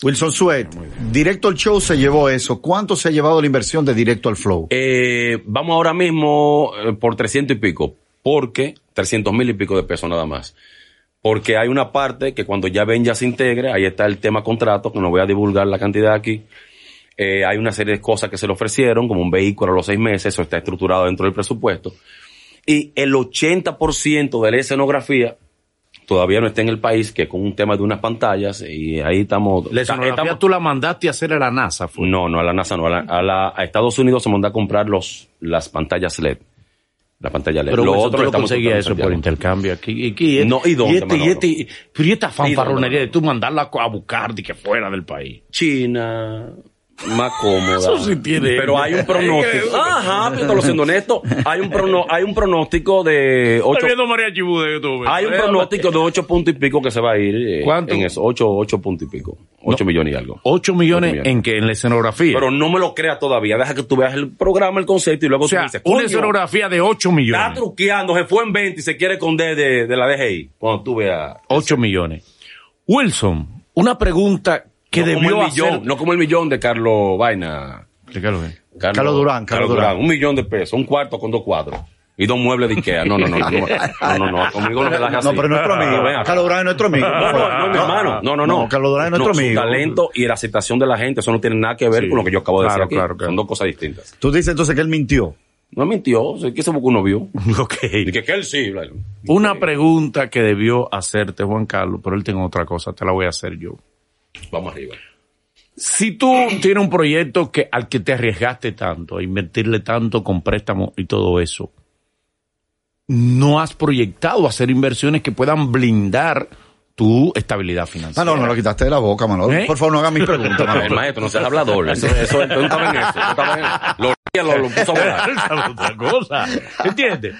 Wilson Suet, directo al show se llevó eso. ¿Cuánto se ha llevado la inversión de directo al flow? Eh, vamos ahora mismo eh, por 300 y pico, porque 300 mil y pico de pesos nada más. Porque hay una parte que cuando ya ven ya se integre, ahí está el tema contrato, que no voy a divulgar la cantidad aquí. Eh, hay una serie de cosas que se le ofrecieron, como un vehículo a los seis meses, eso está estructurado dentro del presupuesto. Y el 80% de la escenografía todavía no está en el país, que con un tema de unas pantallas, y ahí estamos. La escenografía tú la mandaste a hacer a la NASA, fue. no, no, a la NASA no. A, la- a la- a Estados Unidos se mandó a comprar los, las pantallas LED. La pantalla LED. Pero Lo otro lo comprando eso por intercambio aquí. Y, y, No, ¿y dónde, este, y este, y- pero y esta fanfarronería de tú mandarla a buscar de que fuera del país. China, más cómoda. Eso sí tiene. Pero hay un pronóstico. Ajá, pero lo siendo honesto, hay un prono, hay un pronóstico de Estoy ocho, viendo María Chibú de YouTube. hay un Eh, pronóstico de ocho puntos y pico que se va a ir eh, ¿Cuánto? en eso, ocho, ocho puntos y pico, ocho No. millones y algo. 8 millones, Ocho millones. en que en la escenografía. Pero no me lo creas todavía, deja que tú veas el programa, el concepto y luego o sea, tú dices, una "Coño, escenografía de 8 está millones. truqueando, se fue en 20 y se quiere esconder de, de la DGI. Cuando tú veas 8 millones. Wilson, una pregunta que no debió como el millón, hacer. no como el millón de Carlos Vaina. Explícalo bien. Carlos Durán, Carlos Durán. Un millón de pesos, un cuarto con dos cuadros. Y dos muebles de Ikea. No, no, no, no, no, no, no, no, conmigo no No, así. pero es nuestro amigo. Carlos Durán es nuestro amigo. No, no, no, mi hermano. No, no, no. No, Carlos Durán es nuestro No, amigo. Su talento y la aceptación de la gente, eso no tiene nada que ver Sí. con lo que yo acabo de Claro, decir aquí. claro, claro. Son dos cosas distintas. Tú dices entonces que él mintió. No mintió, ¿qué se buscó uno vio? Ok. Y que, que él sí. Una pregunta que debió hacerte Juan Carlos, pero él tiene otra cosa, te la voy a hacer yo. Vamos arriba. Si tú tienes un proyecto que al que te arriesgaste tanto, a invertirle tanto con préstamos y todo eso, no has proyectado hacer inversiones que puedan blindar tu estabilidad financiera. no, no lo quitaste de la boca, Manolo. ¿Eh? Por favor, no hagas mis preguntas, El Manolo. maestro, no seas hablador. Eso, eso, tú estabas en eso. tú estabas en- Lo, lo, lo puso a volar. Esa es otra cosa. ¿Entiendes?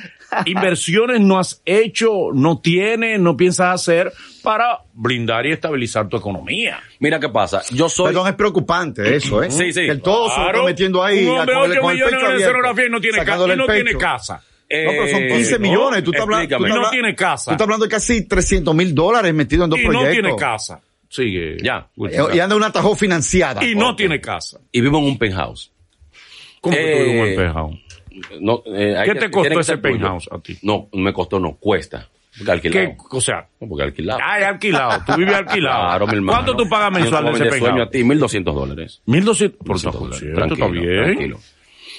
Inversiones no has hecho, no tienes, no piensas hacer para blindar y estabilizar tu economía. Mira qué pasa. Yo soy. Perdón, es preocupante eso, ¿eh? Sí, sí. Que se lo Claro, están metiendo ahí. Un hombre con el- 8 con el millones pecho abierto, escenografía y no tiene, ca- sacándole y el no tiene casa. No, pero son Eh, 15 no, millones. Tú estás hablando, tú estás Y no tiene casa. Tú estás hablando de casi 300 mil dólares metidos en dos Y no tiene casa. Sigue. Ya. Eh, Y anda en una tajo financiada. Y no tiene casa. Y vivo en un penthouse. ¿Cómo que tú Eh, vives en un penthouse? No, eh, hay ¿Qué que- te costó que ese penthouse a ti? No, me costó, no, cuesta. Porque alquilado. ¿Qué, o sea, No, Porque alquilado. ay, alquilado. Tú vives alquilado. Claro, mi hermano. ¿Cuánto tú pagas mensual de ese vender sueño penthouse? a ti, 1.200 dólares. 1200. Por 1.200 favor, dólares. esto está bien. tranquilo.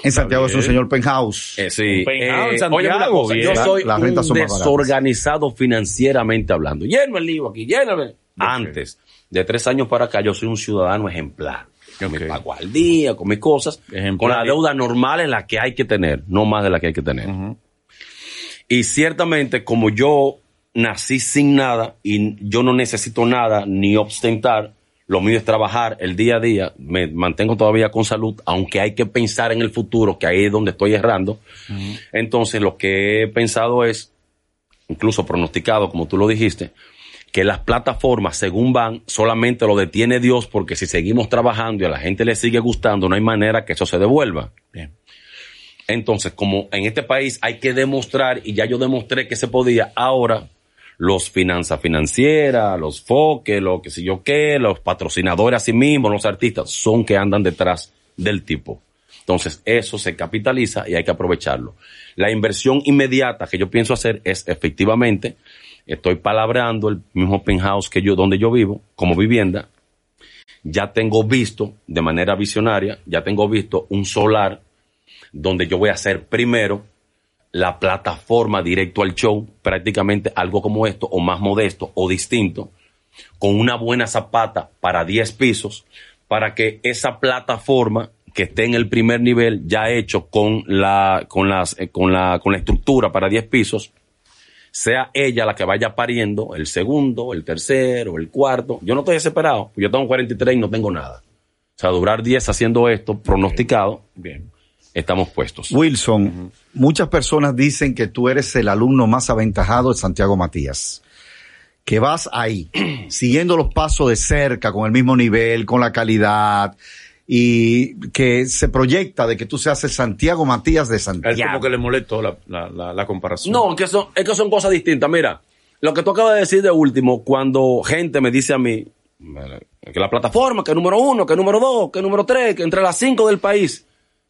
En Santiago es un señor penthouse. Eh, sí. Penthouse en Eh, Santiago, oye, una cosa, yo La- soy un desorganizado financieramente hablando. Lleno el lío aquí, el... Antes, de tres años para acá, yo soy un ciudadano ejemplar. Yo me pago al día, con mis cosas, con la deuda normal en la que hay que tener, no más de la que hay que tener. Y ciertamente, como yo nací sin nada y yo no necesito nada ni ostentar, lo mío es trabajar el día a día, me mantengo todavía con salud, aunque hay que pensar en el futuro, que ahí es donde estoy errando. Entonces, lo que he pensado es, incluso pronosticado, como tú lo dijiste, que las plataformas, según van, solamente lo detiene Dios, porque si seguimos trabajando y a la gente le sigue gustando, no hay manera que eso se devuelva. Bien. Entonces, como en este país hay que demostrar, y ya yo demostré que se podía, ahora los finanzas financieras, los foques, lo que sé yo qué, los patrocinadores a sí mismos, los artistas, son que andan detrás del tipo. Entonces, eso se capitaliza y hay que aprovecharlo. La inversión inmediata que yo pienso hacer es efectivamente, estoy palabrando el mismo penthouse que yo, donde yo vivo, como vivienda. Ya tengo visto, de manera visionaria, ya tengo visto un solar donde yo voy a hacer primero la plataforma directo al show, prácticamente algo como esto, o más modesto o distinto, con una buena zapata para 10 pisos, para que esa plataforma que esté en el primer nivel ya hecho con la, con las, eh, con la, con la estructura para 10 pisos, sea ella la que vaya pariendo el segundo, el tercero, el cuarto. Yo no estoy desesperado, yo tengo 43 y no tengo nada. O sea, durar 10 haciendo esto, pronosticado, Bien. estamos puestos. Wilson, muchas personas dicen que tú eres el alumno más aventajado de Santiago Matías. Que vas ahí, siguiendo los pasos de cerca, con el mismo nivel, con la calidad, y que se proyecta de que tú seas el Santiago Matías de Santiago. como que le molestó la, la, la, la comparación. No, es que, son, es que son cosas distintas. Mira, lo que tú acabas de decir de último, cuando gente me dice a mí que la plataforma, que número uno, que número dos, que número tres, que entre las cinco del país,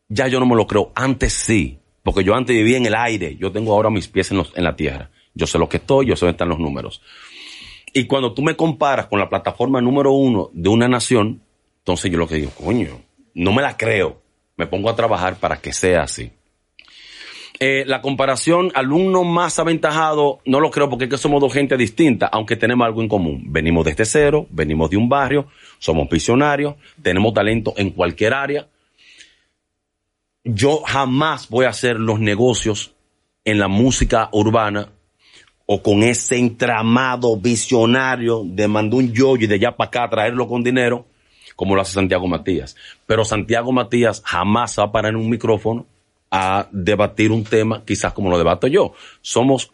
ya yo no me lo creo. Antes sí, porque yo antes vivía en el aire. Yo tengo ahora mis pies en, los- en la tierra. Yo sé lo que estoy, yo sé dónde están los números. Y cuando tú me comparas con la plataforma número uno de una nación, entonces yo lo que digo, coño, no me la creo. Me pongo a trabajar para que sea así. Eh, la comparación alumno más aventajado, no lo creo porque es que somos dos gente distintas, aunque tenemos algo en común. Venimos desde cero, venimos de un barrio, somos visionarios, tenemos talento en cualquier área. Yo jamás voy a hacer los negocios en la música urbana o con ese entramado visionario de mandar un yoyo y de allá para acá traerlo con dinero como lo hace Santiago Matías. Pero Santiago Matías jamás va a parar en un micrófono a debatir un tema, quizás como lo debato yo. Somos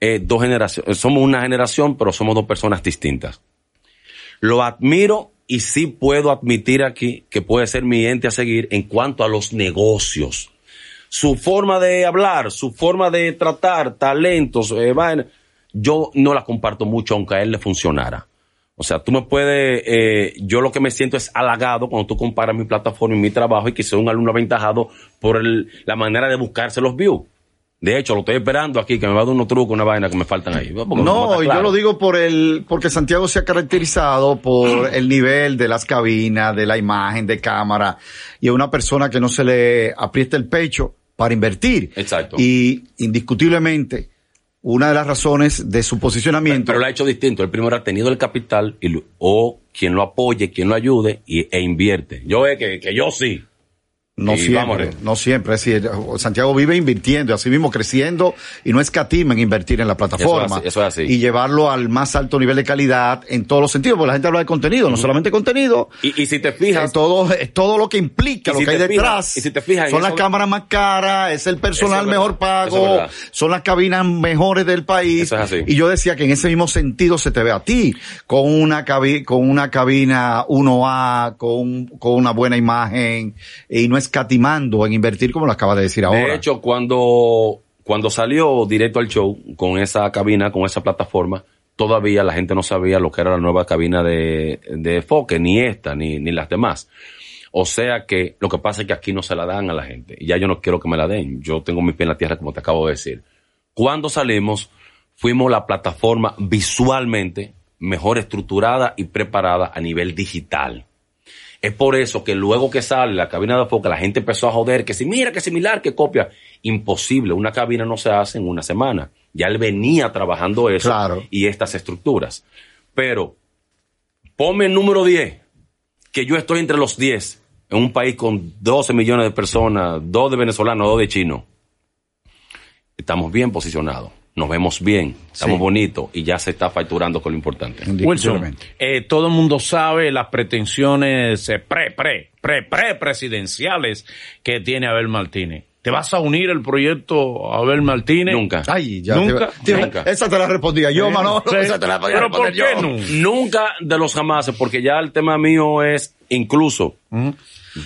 eh, dos generaciones, somos una generación, pero somos dos personas distintas. Lo admiro y sí puedo admitir aquí que puede ser mi ente a seguir en cuanto a los negocios. Su forma de hablar, su forma de tratar, talentos, eh, yo no la comparto mucho aunque a él le funcionara. O sea, tú me puedes, eh, yo lo que me siento es halagado cuando tú comparas mi plataforma y mi trabajo y que soy un alumno aventajado por el, la manera de buscarse los views. De hecho, lo estoy esperando aquí, que me va a dar unos trucos, una vaina que me faltan ahí. Porque No, está yo claro. lo digo por el, porque Santiago se ha caracterizado por el nivel de las cabinas, de la imagen, de cámara, y es una persona que no se le aprieta el pecho para invertir. Exacto. Y indiscutiblemente, una de las razones de su posicionamiento. Pero lo ha hecho distinto. El primero ha tenido el capital y o quien lo apoye, quien lo ayude y, e invierte. Yo es que, que yo sí. No Y siempre, vámonos. no siempre. Es decir, Santiago vive invirtiendo, así mismo creciendo y no escatima en invertir en la plataforma. Eso es así, eso es así. Y llevarlo al más alto nivel de calidad en todos los sentidos, porque la gente habla de contenido, no solamente contenido. Y, y si te eh, fijas, todo, es todo lo que implica, lo si que hay te detrás. fijas- y si te fijas son las cámaras más caras, es el personal es mejor es pago, son las cabinas mejores del país. Eso es así. Y yo decía que en ese mismo sentido se te ve a ti, con una cabi con una cabina 1A, con, con una buena imagen, y no escatimando en invertir como lo acaba de decir ahora. de hecho, cuando, cuando salió directo al show con esa cabina, con esa plataforma, todavía la gente no sabía lo que era la nueva cabina de, de Foque, ni esta, ni, ni las demás. O sea que lo que pasa es que aquí no se la dan a la gente. Y ya yo no quiero que me la den. Yo tengo mi pie en la tierra, como te acabo de decir. Cuando salimos, fuimos la plataforma visualmente mejor estructurada y preparada a nivel digital. Es por eso que luego que sale la cabina de foca, la gente empezó a joder que si mira, que similar, que copia. Imposible, una cabina no se hace en una semana. Ya él venía trabajando eso Claro. y estas estructuras. Pero, ponme el número 10, que yo estoy entre los 10, en un país con 12 millones de personas, dos de venezolanos, dos de chinos. Estamos bien posicionados, nos vemos bien, estamos Sí. bonitos y ya se está facturando con lo importante. Wilson, eh, todo el mundo sabe las pretensiones eh, pre, pre, pre, pre presidenciales que tiene Abel Martínez. ¿Te vas a unir el proyecto Abel Martínez? Nunca. Ay, ya Nunca, te, te- nunca. Esa te la respondía yo, Manolo. sí. Esa te la podía Pero ¿por qué yo. no? Nunca de los jamases, porque ya el tema mío es incluso.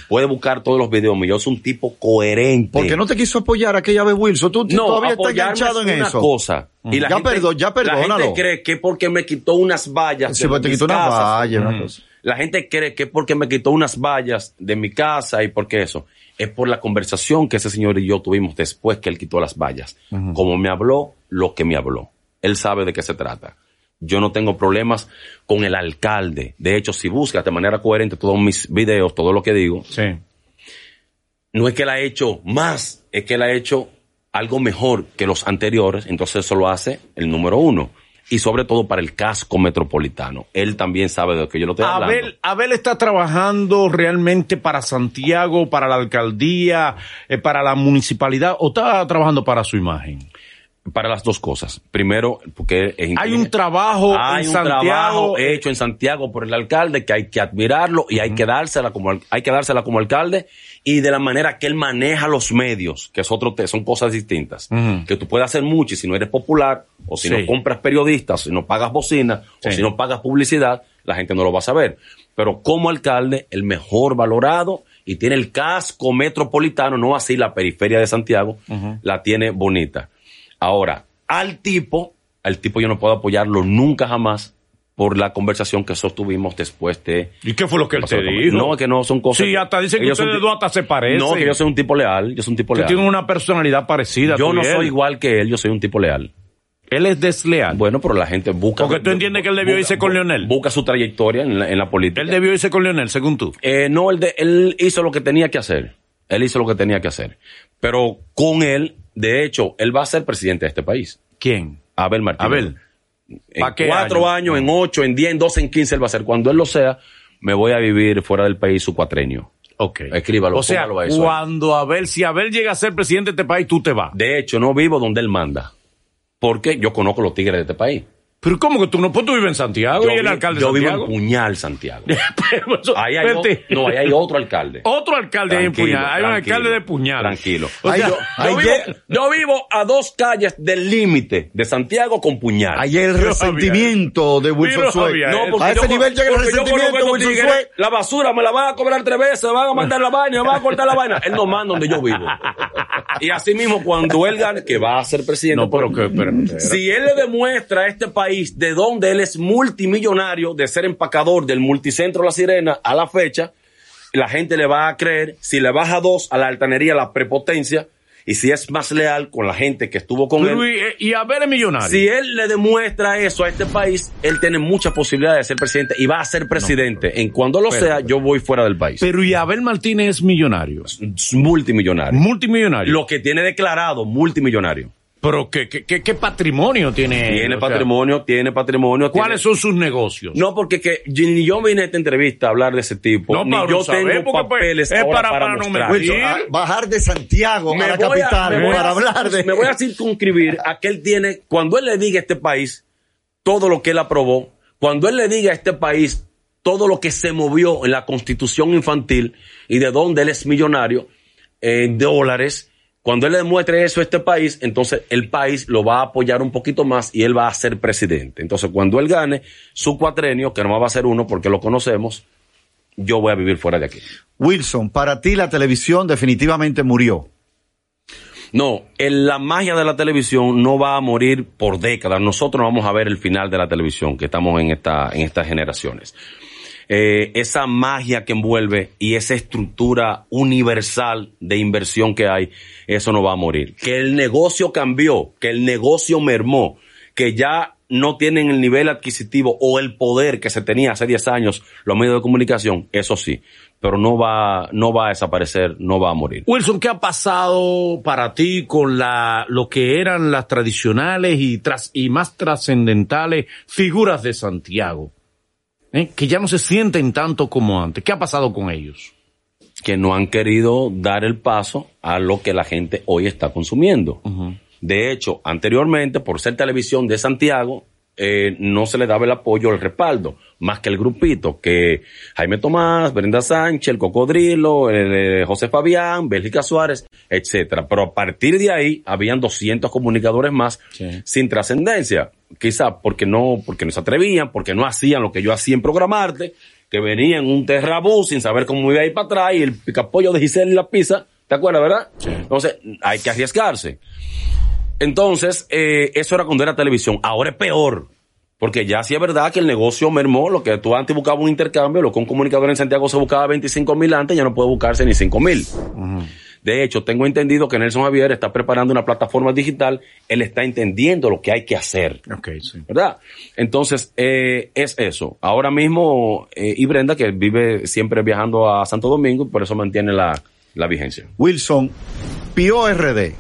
Puede buscar todos los videos míos. Yo soy un tipo coherente. ¿Por qué no te quiso apoyar aquella vez Wilson? Tú No, todavía estás enganchado es en una eso. cosa. Y la Ya gente, perdo- ya La perdónalo. gente cree que porque me quitó unas vallas. Sí, de pues te quitó una casas, valla, una cosa. La gente cree que porque me quitó unas vallas de mi casa y porque eso. Es por la conversación que ese señor y yo tuvimos después que él quitó las vallas. Como me habló, lo que me habló. Él sabe de qué se trata. Yo no tengo problemas con el alcalde. De hecho, si buscas de manera coherente todos mis videos, todo lo que digo, Sí. no es que él ha hecho más, es que él ha hecho algo mejor que los anteriores, entonces eso lo hace el número uno. Y sobre todo para el casco metropolitano. Él también sabe de lo que yo lo estoy hablando. Abel, Abel está trabajando realmente para Santiago, para la alcaldía, eh, para la municipalidad, o está trabajando para su imagen. Para las dos cosas. Primero, porque es Hay un trabajo Hay en un Santiago. trabajo hecho en Santiago por el alcalde que hay que admirarlo y hay que dársela como hay que dársela como alcalde y de la manera que él maneja los medios, que es otro son cosas distintas. Que tú puedes hacer mucho y si no eres popular o si Sí. no compras periodistas, si no pagas bocina o si no pagas publicidad, la gente no lo va a saber. Pero como alcalde, el mejor valorado y tiene el casco metropolitano, no así la periferia de Santiago, la tiene bonita. Ahora, al tipo, al tipo yo no puedo apoyarlo nunca jamás por la conversación que sostuvimos después de... ¿Y qué fue lo que él te dijo? No, que no son cosas... Sí, hasta dicen que son ustedes dos hasta se parecen. No, que yo soy un tipo leal, yo soy un tipo Que leal. tienen una personalidad parecida. Yo no él. soy igual que él, yo soy un tipo leal. Él es desleal. Bueno, pero la gente busca... Porque tú entiendes que él debió busca- irse con Leonel. Busca su trayectoria en la, en la política. él debió irse con Leonel, según tú. Eh, no, él, de- él hizo lo que tenía que hacer. Él hizo lo que tenía que hacer. Pero con él, de hecho, él va a ser presidente de este país. ¿Quién? Abel Martínez. Abel. En ¿Pa' qué cuatro año? años, en ocho, en diez, en doce, en quince, él va a ser. Cuando él lo sea, me voy a vivir fuera del país su cuatrenio. Ok. Escríbalo, O sea, a eso cuando Abel, si Abel llega a ser presidente de este país, tú te vas. De hecho, no vivo donde él manda. Porque yo conozco los tigres de este país. Pero ¿cómo que tú no puedes vivir en Santiago Yo, y el vi- alcalde yo de vivo en Puñal, Santiago. Pero eso- Ahí hay, o- no, ahí hay otro alcalde. Otro alcalde ahí en Puñal. Hay un alcalde de Puñal. Tranquilo. O Ay, sea, yo- vivo, yo vivo a dos calles del límite de Santiago con Puñal. Ayer el Yo resentimiento de Wilson Suez. No, porque a ese yo- nivel llega el resentimiento de Wilson Suez. La basura me la van a cobrar tres veces, me van a mandar la vaina, me van a cortar la vaina. Él no manda donde yo vivo. Y así mismo, cuando él gane, que va a ser presidente. No, pero porque- que, espérate. si él le demuestra a este país de dónde él es multimillonario, de ser empacador del multicentro La Sirena a la fecha, la gente le va a creer. Si le baja dos a la altanería, la prepotencia, y si es más leal con la gente que estuvo con Pero él. y, y a ver el millonario. Si él le demuestra eso a este país, él tiene muchas posibilidades de ser presidente y va a ser presidente. En cuando lo Pero- sea, yo voy fuera del país. Pero y Abel Martínez es millonario. Es multimillonario. Multimillonario. Lo que tiene declarado, multimillonario. Pero ¿qué, qué, qué, qué patrimonio tiene? él? Tiene sea, patrimonio, tiene patrimonio. ¿Cuáles tiene- son sus negocios? No, porque que ni yo vine a esta entrevista a hablar de ese tipo. No, ni para yo tengo pues, papeles es ahora para- para, para no. Wilson, a bajar de Santiago Me a la a- capital me para a- hablar de... Me voy a circunscribir a que él tiene, cuando él le diga a este país todo lo que él aprobó, cuando él le diga a este país todo lo que se movió en la constitución infantil y de dónde él es millonario, en dólares, cuando él le demuestre eso a este país, entonces el país lo va a apoyar un poquito más y él va a ser presidente. Entonces cuando él gane su cuatrenio, que no va a ser uno porque lo conocemos, yo voy a vivir fuera de aquí. Wilson, para ti la televisión definitivamente murió. No, el- la magia de la televisión no va a morir por décadas. Nosotros no vamos a ver el final de la televisión que estamos en esta, en estas generaciones. Eh, esa magia que envuelve y esa estructura universal de inversión que hay, eso no va a morir. Que el negocio cambió, que el negocio mermó, que ya no tienen el nivel adquisitivo o el poder que se tenía hace 10 años los medios de comunicación, eso sí, pero no va, no va a desaparecer, no va a morir. Wilson, ¿qué ha pasado para ti con la, lo que eran las tradicionales y, más trascendentales figuras de Santiago? ¿Eh? Que ya no se sienten tanto como antes. ¿Qué ha pasado con ellos? que no han querido dar el paso a lo que la gente hoy está consumiendo. De hecho, anteriormente, por ser televisión de Santiago, eh, no se le daba el apoyo, el respaldo, más que el grupito, que Jaime Tomás, Brenda Sánchez, el Cocodrilo, el, eh, José Fabián, Bélgica Suárez, etcétera. Pero a partir de ahí, habían 200 comunicadores más Sí. sin trascendencia. Quizá porque no, porque no se atrevían, porque no hacían lo que yo hacía en programarte, que venían un terrabús sin saber cómo iba a ir para atrás y el picapollo de Giselle y la pizza, ¿te acuerdas, verdad? Entonces, hay que arriesgarse. Entonces, eh, eso era cuando era televisión. Ahora es peor. Porque ya sí es verdad que el negocio mermó, lo que tú antes buscabas un intercambio, lo que un comunicador en Santiago se buscaba 25 mil antes, ya no puede buscarse ni 5 mil. De hecho, tengo entendido que Nelson Javier está preparando una plataforma digital, él está entendiendo lo que hay que hacer. Ok, sí. ¿verdad? Entonces, eh, es eso. Ahora mismo, eh, y Brenda, que vive siempre viajando a Santo Domingo, por eso mantiene la, la vigencia. Wilson, Pio RD,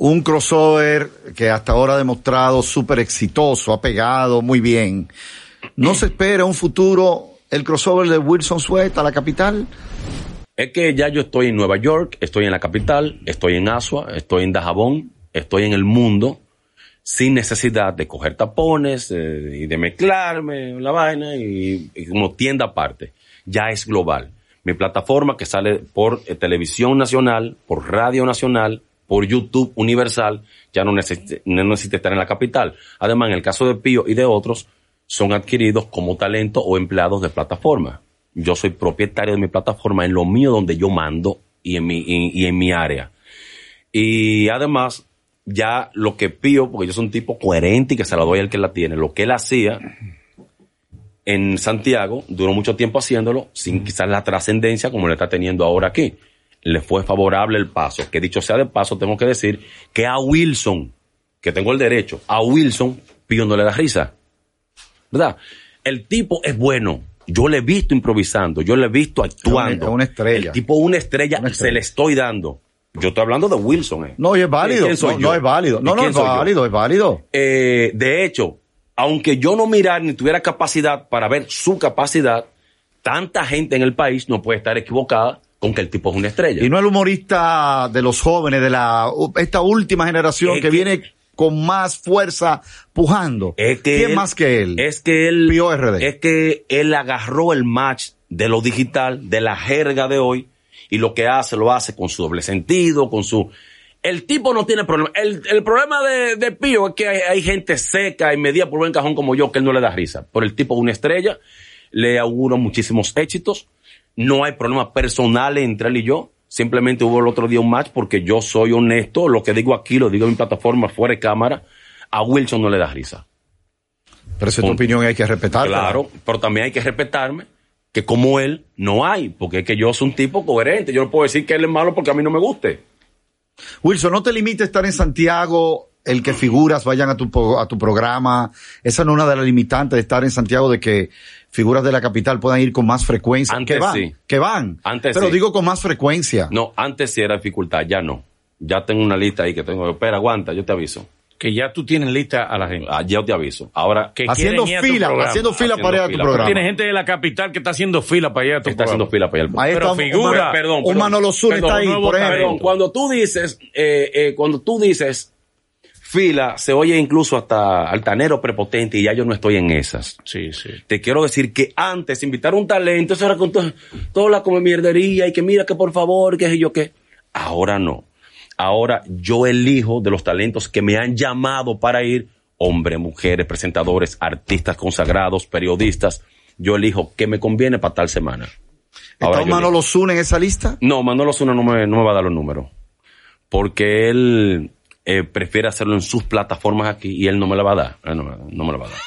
un crossover que hasta ahora ha demostrado súper exitoso, ha pegado muy bien. ¿No se espera un futuro el crossover de Wilson Sweat a la capital? Es que ya yo estoy en Nueva York, estoy en la capital, estoy en Asua, estoy en Dajabón, estoy en el mundo, sin necesidad de coger tapones eh, y de mezclarme la vaina y, y como tienda aparte. Ya es global. Mi plataforma que sale por eh, televisión nacional, por radio nacional, por YouTube universal, ya no necesita, no necesita estar en la capital. Además, en el caso de Pío y de otros, son adquiridos como talento o empleados de plataforma. Yo soy propietario de mi plataforma en lo mío donde yo mando y en mi, y, en mi área. Y además, ya lo que Pío, porque yo soy un tipo coherente y que se la doy al que la tiene, lo que él hacía en Santiago, duró mucho tiempo haciéndolo, sin quizás la trascendencia como le está teniendo ahora aquí. Le fue favorable el paso. Que dicho sea de paso, tengo que decir que a Wilson, que tengo el derecho, a Wilson, Pío no le da risa. ¿Verdad? El tipo es bueno. Yo le he visto improvisando, yo le he visto actuando. Es una estrella. El tipo una estrella, Una estrella. se le estoy dando. Yo estoy hablando de Wilson. Eh. No, y es válido. ¿Quién soy no, no es válido. No, ¿Y no, es yo? válido, es válido. Eh, de hecho, aunque yo no mirara ni tuviera capacidad para ver su capacidad, tanta gente en el país no puede estar equivocada con que el tipo es una estrella. Y no el humorista de los jóvenes, de la esta última generación Es que, que- viene con más fuerza pujando. Es que ¿Quién él- más que él? Es que él. Pío RD. Es que él agarró el match de lo digital, de la jerga de hoy, y lo que hace, lo hace con su doble sentido, con su. El tipo no tiene problema. El, el problema de, de Pío es que hay, hay gente seca y medida por buen cajón como yo que él no le da risa. Pero el tipo es una estrella, le auguro muchísimos éxitos. No hay problema personal entre él y yo. Simplemente hubo el otro día un match porque yo soy honesto. Lo que digo aquí lo digo en mi plataforma fuera de cámara. A Wilson no le da risa. Pero esa es tu opinión y hay que respetarla. Claro, pero también hay que respetarme que como él no hay, porque es que yo soy un tipo coherente. Yo no puedo decir que él es malo porque a mí no me guste. Wilson, no te limites a estar en Santiago, el que figuras vayan a tu, a tu programa. Esa no es una de las limitantes de estar en Santiago, de que figuras de la capital puedan ir con más frecuencia. Antes que van, sí. que van. Antes Pero sí. digo con más frecuencia. No, antes sí era dificultad, ya no. Ya tengo una lista ahí que tengo. Espera, aguanta, yo te aviso. Que ya tú tienes lista a la gente. Ah, ya te aviso. Ahora, Que haciendo fila, programa. haciendo fila Haciendo para ir a tu fila. programa. Tienes gente de la capital que está haciendo fila para ir a tu está haciendo programa. fila para allá. Ahí Pero está, figura, un- perdón, un perdón. Manolo Zuna Perdón, está ahí, nuevo por ejemplo. Perdón, cuando tú dices, eh, eh, cuando tú dices fila, se oye incluso hasta altanero prepotente y ya yo no estoy en esas. Sí, sí. Te quiero decir que antes invitar un talento, eso era con to- toda la come mierdería y que mira que por favor, que sé yo qué. Ahora no. Ahora yo elijo de los talentos que me han llamado para ir, hombres, mujeres, presentadores, artistas consagrados, periodistas. Yo elijo qué me conviene para tal semana. Ahora ¿Está Manolo Zuna en esa lista? no, Manolo Zuna no me, no me va a dar los números. Porque él eh, prefiere hacerlo en sus plataformas aquí y él no me la va a dar. Eh, no, me- no me la va a dar.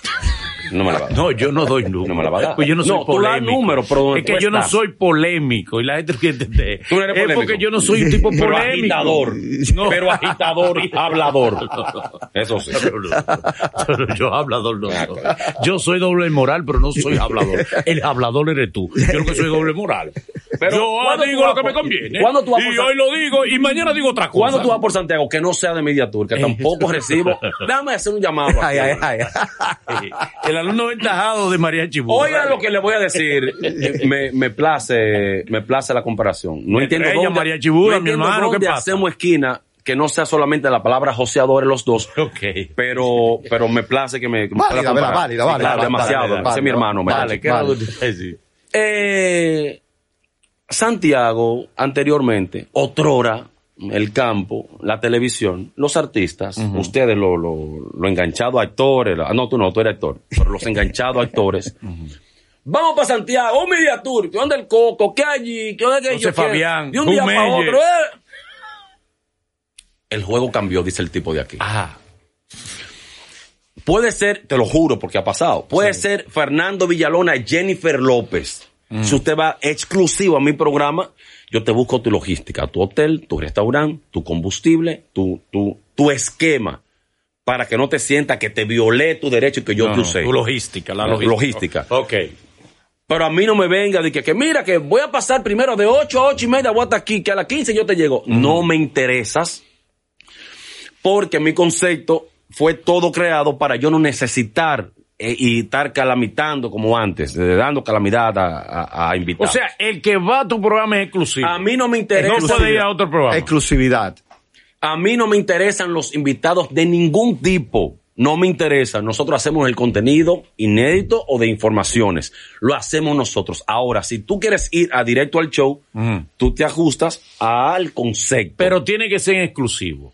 No me la va a dar. No, yo no doy números. No me la va a dar. Pues yo no soy No, tú polémico. números, pero donde es que tú yo no soy polémico y la gente entender. Tú no eres Es polémico. porque yo no soy un tipo Pero polémico. agitador. No. Pero agitador y hablador. Eso sí. Pero yo hablador no soy. Yo soy doble moral, pero no soy hablador. El hablador eres tú. Yo lo que soy doble moral. Pero, yo ah, ¿cuándo tú digo lo que por- me conviene. ¿cuándo tú vas y por hoy lo digo y mañana digo otra cosa. Cuando tú vas por Santiago, que no sea de Media Tour, que tampoco recibo, dame hacer un llamado. Ay, ay, ay. El alumno ventajado de María Chibú. Oiga lo que le voy a decir. Me, me place, me place la comparación. No entiendo dónde, María Chibura, no mi hermano, ¿qué pasa? hacemos esquina que no sea solamente la palabra joseadores los dos. Ok. Pero, pero me place que me, que me Válida, comparar. válida, Sí, demasiado. Ese es mi hermano. me Vale, dice. ¿qué era lo que te iba a decir? Eh, Santiago, anteriormente, otrora, el campo, la televisión, los artistas, ustedes, los lo, lo enganchados actores, la- no, tú no, tú eres actor, pero los enganchados actores. Vamos para Santiago, un media tour, ¿qué onda el coco? ¿Qué allí? ¿Qué onda que yo? Fabián, De un día para otro, ¿eh? El juego cambió, dice el tipo de aquí. Ajá. Puede ser, te lo juro porque ha pasado, puede ser Fernando Villalona y Jennifer López. Si usted va exclusivo a mi programa, yo te busco tu logística, tu hotel, tu restaurante, tu combustible, tu, tu, tu esquema, para que no te sientas que te violé tu derecho y que yo No, te no, usé. tu logística, la logística. logística. Ok. Pero a mí no me venga de que, que mira, que voy a pasar primero de 8 a 8 y media, voy hasta aquí, que a las 15 yo te llego. No me interesas, porque mi concepto fue todo creado para yo no necesitar eh, y estar calamitando como antes, eh, dando calamidad a, a, a O invitados. sea, el que va a tu programa es exclusivo. a mí no me interesa. no puede ir a otro programa. Exclusividad. A mí no me interesan los invitados de ningún tipo. No me interesa. Nosotros hacemos el contenido inédito o de informaciones. Lo hacemos nosotros. Ahora, si tú quieres ir a directo al show, Ujú. tú te ajustas al concepto. Pero tiene que ser exclusivo.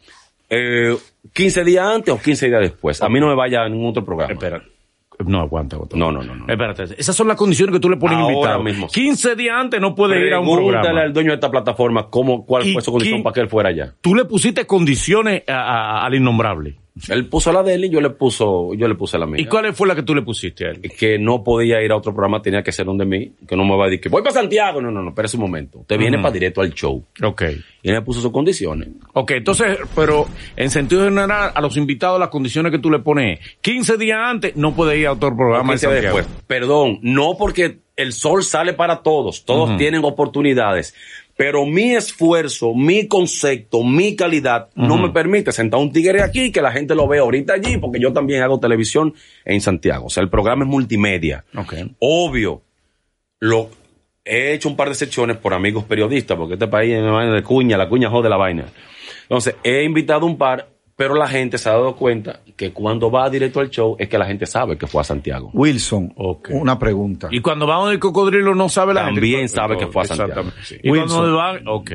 eh, 15 días antes o 15 días después. A mí no me vaya a ningún otro programa. Espera. No, aguanta. No, no, no, no. Espérate. Esas son las condiciones que tú le pones Ahora invitado. mismo. 15 días antes no puede ir a un Pregúntale programa. al dueño de esta plataforma cómo, cuál ¿Y fue su condición quién- para que él fuera allá. Tú le pusiste condiciones a- a- al innombrable. Él puso la de él y yo le puso, yo le puse la mía. ¿Y cuál fue la que tú le pusiste a él? que no podía ir a otro programa, tenía que ser donde mí, que no me va a decir que voy para Santiago. No, no, no, espérese un momento. Usted viene para directo al show. Ok. Y él me puso sus condiciones. Ok, entonces, pero en sentido general, a los invitados las condiciones que tú le pones, 15 días antes no puede ir a otro programa de 15 días después. Perdón, no porque el sol sale para todos, todos tienen oportunidades. Pero mi esfuerzo, mi concepto, mi calidad no me permite sentar un tigre aquí y que la gente lo vea ahorita allí, porque yo también hago televisión en Santiago. O sea, el programa es multimedia. Obvio, lo he hecho un par de secciones por amigos periodistas, porque este país es de cuña, la cuña jode la vaina. Entonces, he invitado un par Pero la gente se ha dado cuenta que cuando va directo al show es que la gente sabe que fue a Santiago. Wilson, una pregunta. Y cuando vamos del cocodrilo no sabe la gente. También sabe que fue a Santiago. Exactamente. Sí. Y Wilson. cuando van, ok.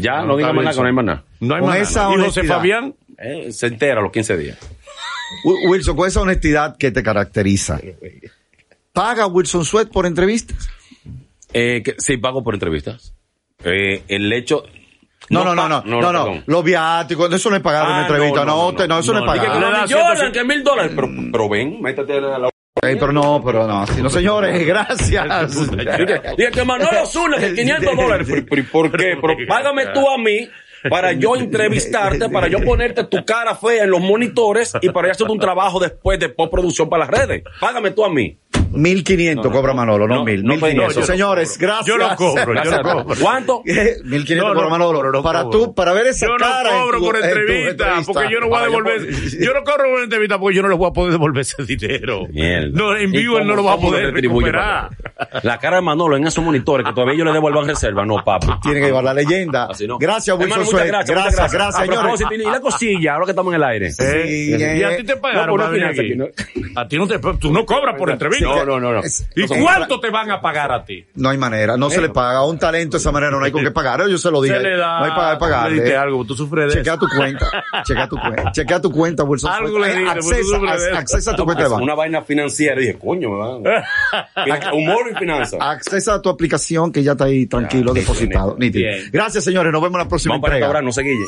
Ya, no diga más nada, que no hay más nada. No hay Con más esa nada. ¿Y José. Fabián? Eh, se entera a los 15 días. Wi- Wilson, con esa honestidad que te caracteriza, ¿paga Wilson Sweat por entrevistas? Eh, que, sí, pago por entrevistas. Eh, el hecho... No, no, no, no, no, no, perdón. Los viáticos, eso no es una Ah, entrevista, no, te- no, eso no, no, es Dije que pagar. le da cin- que mil dólares. Pero, pero ven, métete a la... Pero no, pero no, si no, señores, gracias. Dije, que Manolo Zuna, que 500 dólares. Pero, pero, ¿y ¿por qué? Pero págame tú a mí para yo entrevistarte, para yo ponerte tu cara fea en los monitores y para yo hacer un trabajo después de postproducción para las redes. Págame tú a mí. 1500 cobra Manolo, no, no, mil. no, 1500. yo no Señores, gracias. Yo no cobro, yo no cobro. ¿Cuánto? 1500 No, no cobra Manolo. cobro, no para cobro. tú, para ver esa Yo no cara. en cobro tu- por entrevista, porque yo no voy a yo devolver. Yo no cobro por entrevista porque yo no les voy a poder devolver ese dinero. Mierda. No, en ¿Y vivo él no lo va a poder recuperar. La cara de Manolo en esos monitores que todavía yo le devuelvan reserva. No, papi. Tiene que llevar la leyenda. Así no. Gracias, Wilson gracias, Gracias, gracias, A señores. y la cosilla, ahora que estamos en el aire. Sí, ¿Y eh, a ti te pagaron no, por para venir una aquí? finanza A ti no te, tú no cobras por entrevista. No, no, no, no. ¿Y cuánto te van a pagar a ti? No hay manera, no se le paga. A un talento de esa manera no hay con qué pagar. Yo se lo dije. Se le da. No hay para pagarle. Algo, tú sufres de Chequea eso. tu cuenta. Chequea tu cuenta. Chequea tu cuenta, Wilson. Algo le Eh, diste, accesa, accesa a tu cuenta de banco. Una vaina financiera. Dije, coño, me van. Humor y finanzas. Accesa a tu aplicación que ya está ahí tranquilo, Ya, depositado. Gracias, señores. Nos vemos en la próxima Vamos para entrega. restaurar, no se guille.